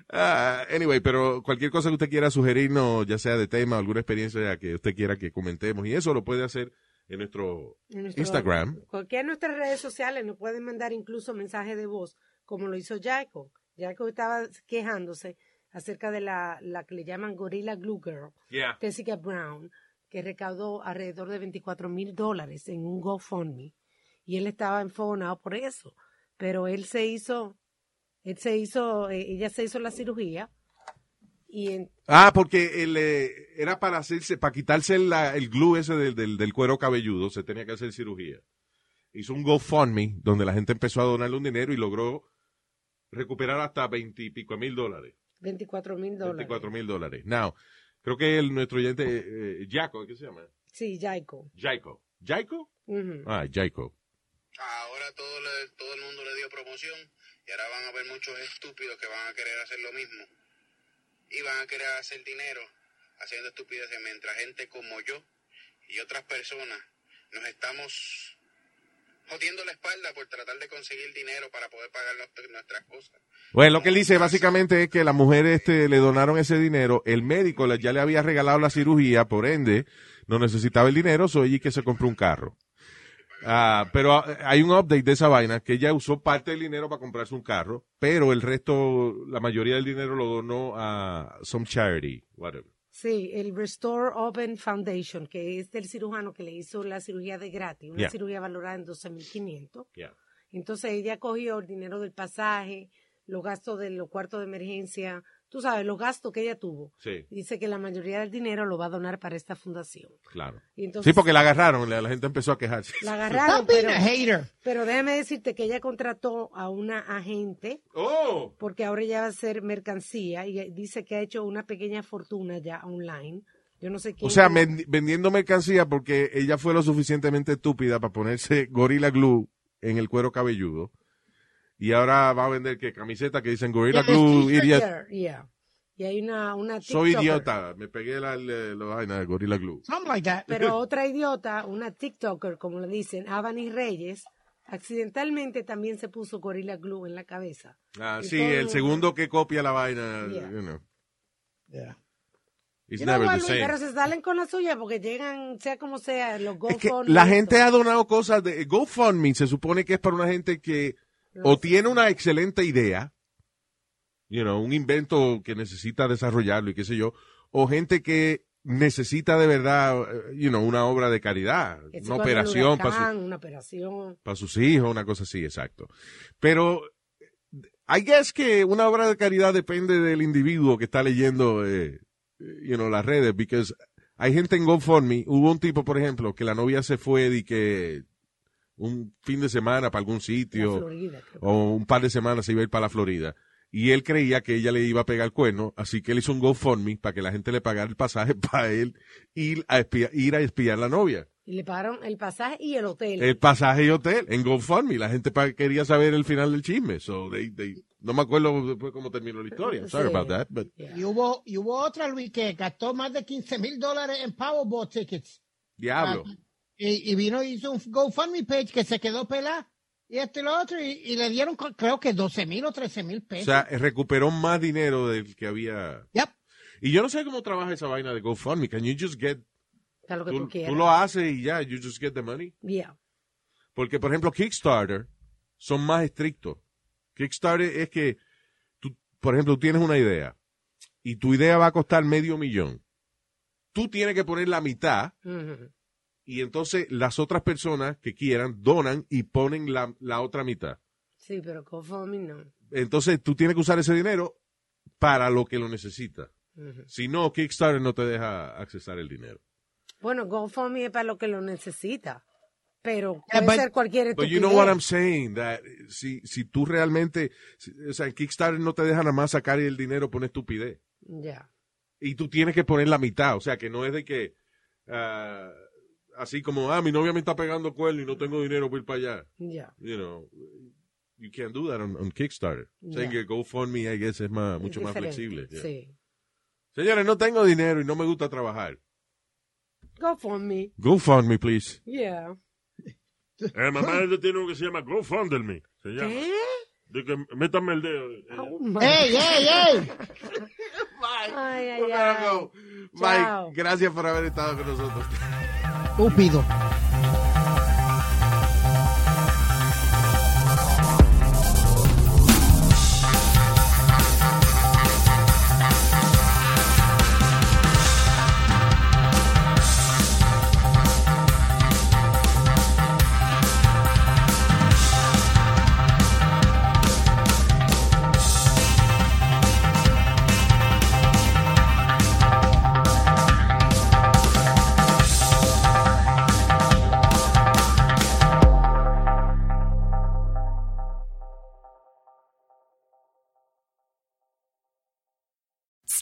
Ah, anyway, pero cualquier cosa que usted quiera sugerirnos, ya sea de tema, alguna experiencia que usted quiera que comentemos, y eso lo puede hacer en nuestro En nuestro- Instagram. Cualquiera de nuestras redes sociales nos pueden mandar incluso mensajes de voz, como lo hizo Jaco. Jaco estaba quejándose acerca de la, la que le llaman Gorilla Glue Girl, Yeah. Jessica Brown, que recaudó alrededor de 24 mil dólares en un GoFundMe. Y él estaba enfogonado por eso. Pero él se hizo, él se hizo, eh, ella se hizo la cirugía. Y en- Ah, porque él, eh, era para hacerse, para quitarse la- el glue ese del, del, del cuero cabelludo, se tenía que hacer cirugía. Hizo un GoFundMe donde la gente empezó a donarle un dinero y logró recuperar hasta veintipico mil dólares. 24 mil dólares. 24 mil dólares. Now, creo que el, nuestro oyente, eh, Jaco, ¿qué se llama? Sí, Jaco. Jaiko. ¿Jaiko? Ujú. Ah, Jaiko. Ahora todo, le- todo el mundo le dio promoción y ahora van a haber muchos estúpidos que van a querer hacer lo mismo. Y van a querer hacer dinero haciendo estupideces mientras gente como yo y otras personas nos estamos jodiendo la espalda por tratar de conseguir dinero para poder pagar nuestras- cosas. Bueno, lo que él dice básicamente es que la mujer este, le donaron ese dinero, el médico ya le había regalado la cirugía, por ende, no necesitaba el dinero, soy allí que se compró un carro. Ah, pero ah, hay un update de esa vaina que ella usó parte del dinero para comprarse un carro, pero el resto, la mayoría del dinero lo donó a some charity, whatever. Sí, el Restore Open Foundation, que es del cirujano que le hizo la cirugía de gratis, una Yeah. cirugía valorada en 12.500. Yeah. Entonces ella cogió el dinero del pasaje, los gastos de los cuartos de emergencia, tú sabes, los gastos que ella tuvo. Sí, Dice que la mayoría del dinero lo va a donar para esta fundación. claro. Y entonces Sí, porque la agarraron, la, la gente empezó a quejarse. la agarraron, Stop being pero, a hater. pero déjame decirte que ella contrató a una agente ¡Oh! porque ahora ella va a ser mercancía y dice que ha hecho una pequeña fortuna ya online. Yo no sé quién. O sea, vendi- vendiendo mercancía porque ella fue lo suficientemente estúpida para ponerse Gorilla Glue en el cuero cabelludo. Y ahora va a vender que camisetas que dicen Gorilla Yeah, Glue, idiot. Yeah. Y hay una, una Soy TikToker, idiota, me pegué la, la, la vaina de Gorilla Glue. Something like that. Pero otra idiota, una TikToker, como le dicen, Avani Reyes, accidentalmente también se puso Gorilla Glue en la cabeza. Ah, Y sí, el mundo- segundo que copia la vaina, Yeah. you know, Yeah. it's You know never the same. Pero se salen con la suya porque llegan, sea como sea, los Es que GoFundMe. la gente ha donado cosas de GoFundMe, se supone que es para una gente que o tiene una excelente idea, you know, un invento que necesita desarrollarlo y qué sé yo, o gente que necesita de verdad, eh, you know, una obra de caridad, una operación para, huracán, una operación. para sus hijos, una cosa así, exacto. Pero I guess que una obra de caridad depende del individuo que está leyendo, eh, you know, las redes, because hay gente en GoFundMe, hubo un tipo, por ejemplo, que la novia se fue de que un fin de semana para algún sitio, Florida, o un par de semanas se iba a ir para la Florida. Y él creía que ella le iba a pegar el cuerno, así que él hizo un GoFundMe para que la gente le pagara el pasaje para él ir a espiar, ir a espiar a la novia. Y le pagaron el pasaje y el hotel. El pasaje y hotel en GoFundMe. La gente pa- quería saber el final del chisme. So they, they- no me acuerdo después cómo terminó la historia. Sorry Sí. about that. But Yeah. Y hubo, y hubo otra, Luis, que gastó más de 15 mil dólares en Powerball tickets. diablo. Y, y vino y hizo un GoFundMe page que se quedó pelada. Y esto y lo otro. Y, y le dieron, creo que 12 mil o 13 mil O pesos. sea, recuperó más dinero del que había. Yep. Y yo no sé cómo trabaja esa vaina de GoFundMe. Can you just get, lo que tú, tú, tú quieras. lo haces y ya, you just get the money. Yeah. Porque, por ejemplo, Kickstarter son más estrictos. Kickstarter es que, tú, por ejemplo, tú tienes una idea y tu idea va a costar medio millón. Tú tienes que poner la mitad Ujú. Y entonces las otras personas que quieran donan y ponen la, la otra mitad. Sí, pero GoFundMe no. Entonces tú tienes que usar ese dinero para lo que lo necesita. Ujú. Si no, Kickstarter no te deja accesar el dinero. Bueno, GoFundMe es para lo que lo necesita. Pero Yeah, puede but- ser cualquier But estupidez. you know what I'm saying, that si, si tú realmente, si- o sea, en Kickstarter no te deja nada más sacar el dinero por una estupidez. Ya. Y tú tienes que poner la mitad, o sea, que no es de que, ah, así como, ah, mi novia me está pegando cuerno y no tengo dinero para ir para allá. Ya. You know, you can't do that on, on Kickstarter. Saying Yeah. que GoFundMe, I guess, es más, Es mucho más flexible. yeah. Sí. Señores, no tengo dinero y no me gusta trabajar. GoFundMe. GoFundMe, please. Yeah. Eh, mamá ella tiene uno que se llama GoFundMe. Se llama. ¿Qué? De que métame el dedo. Eh, Oh, my- ¡Ey, ey, ey! Ay, ay, go. Mike, gracias por haber estado con nosotros. Estúpido.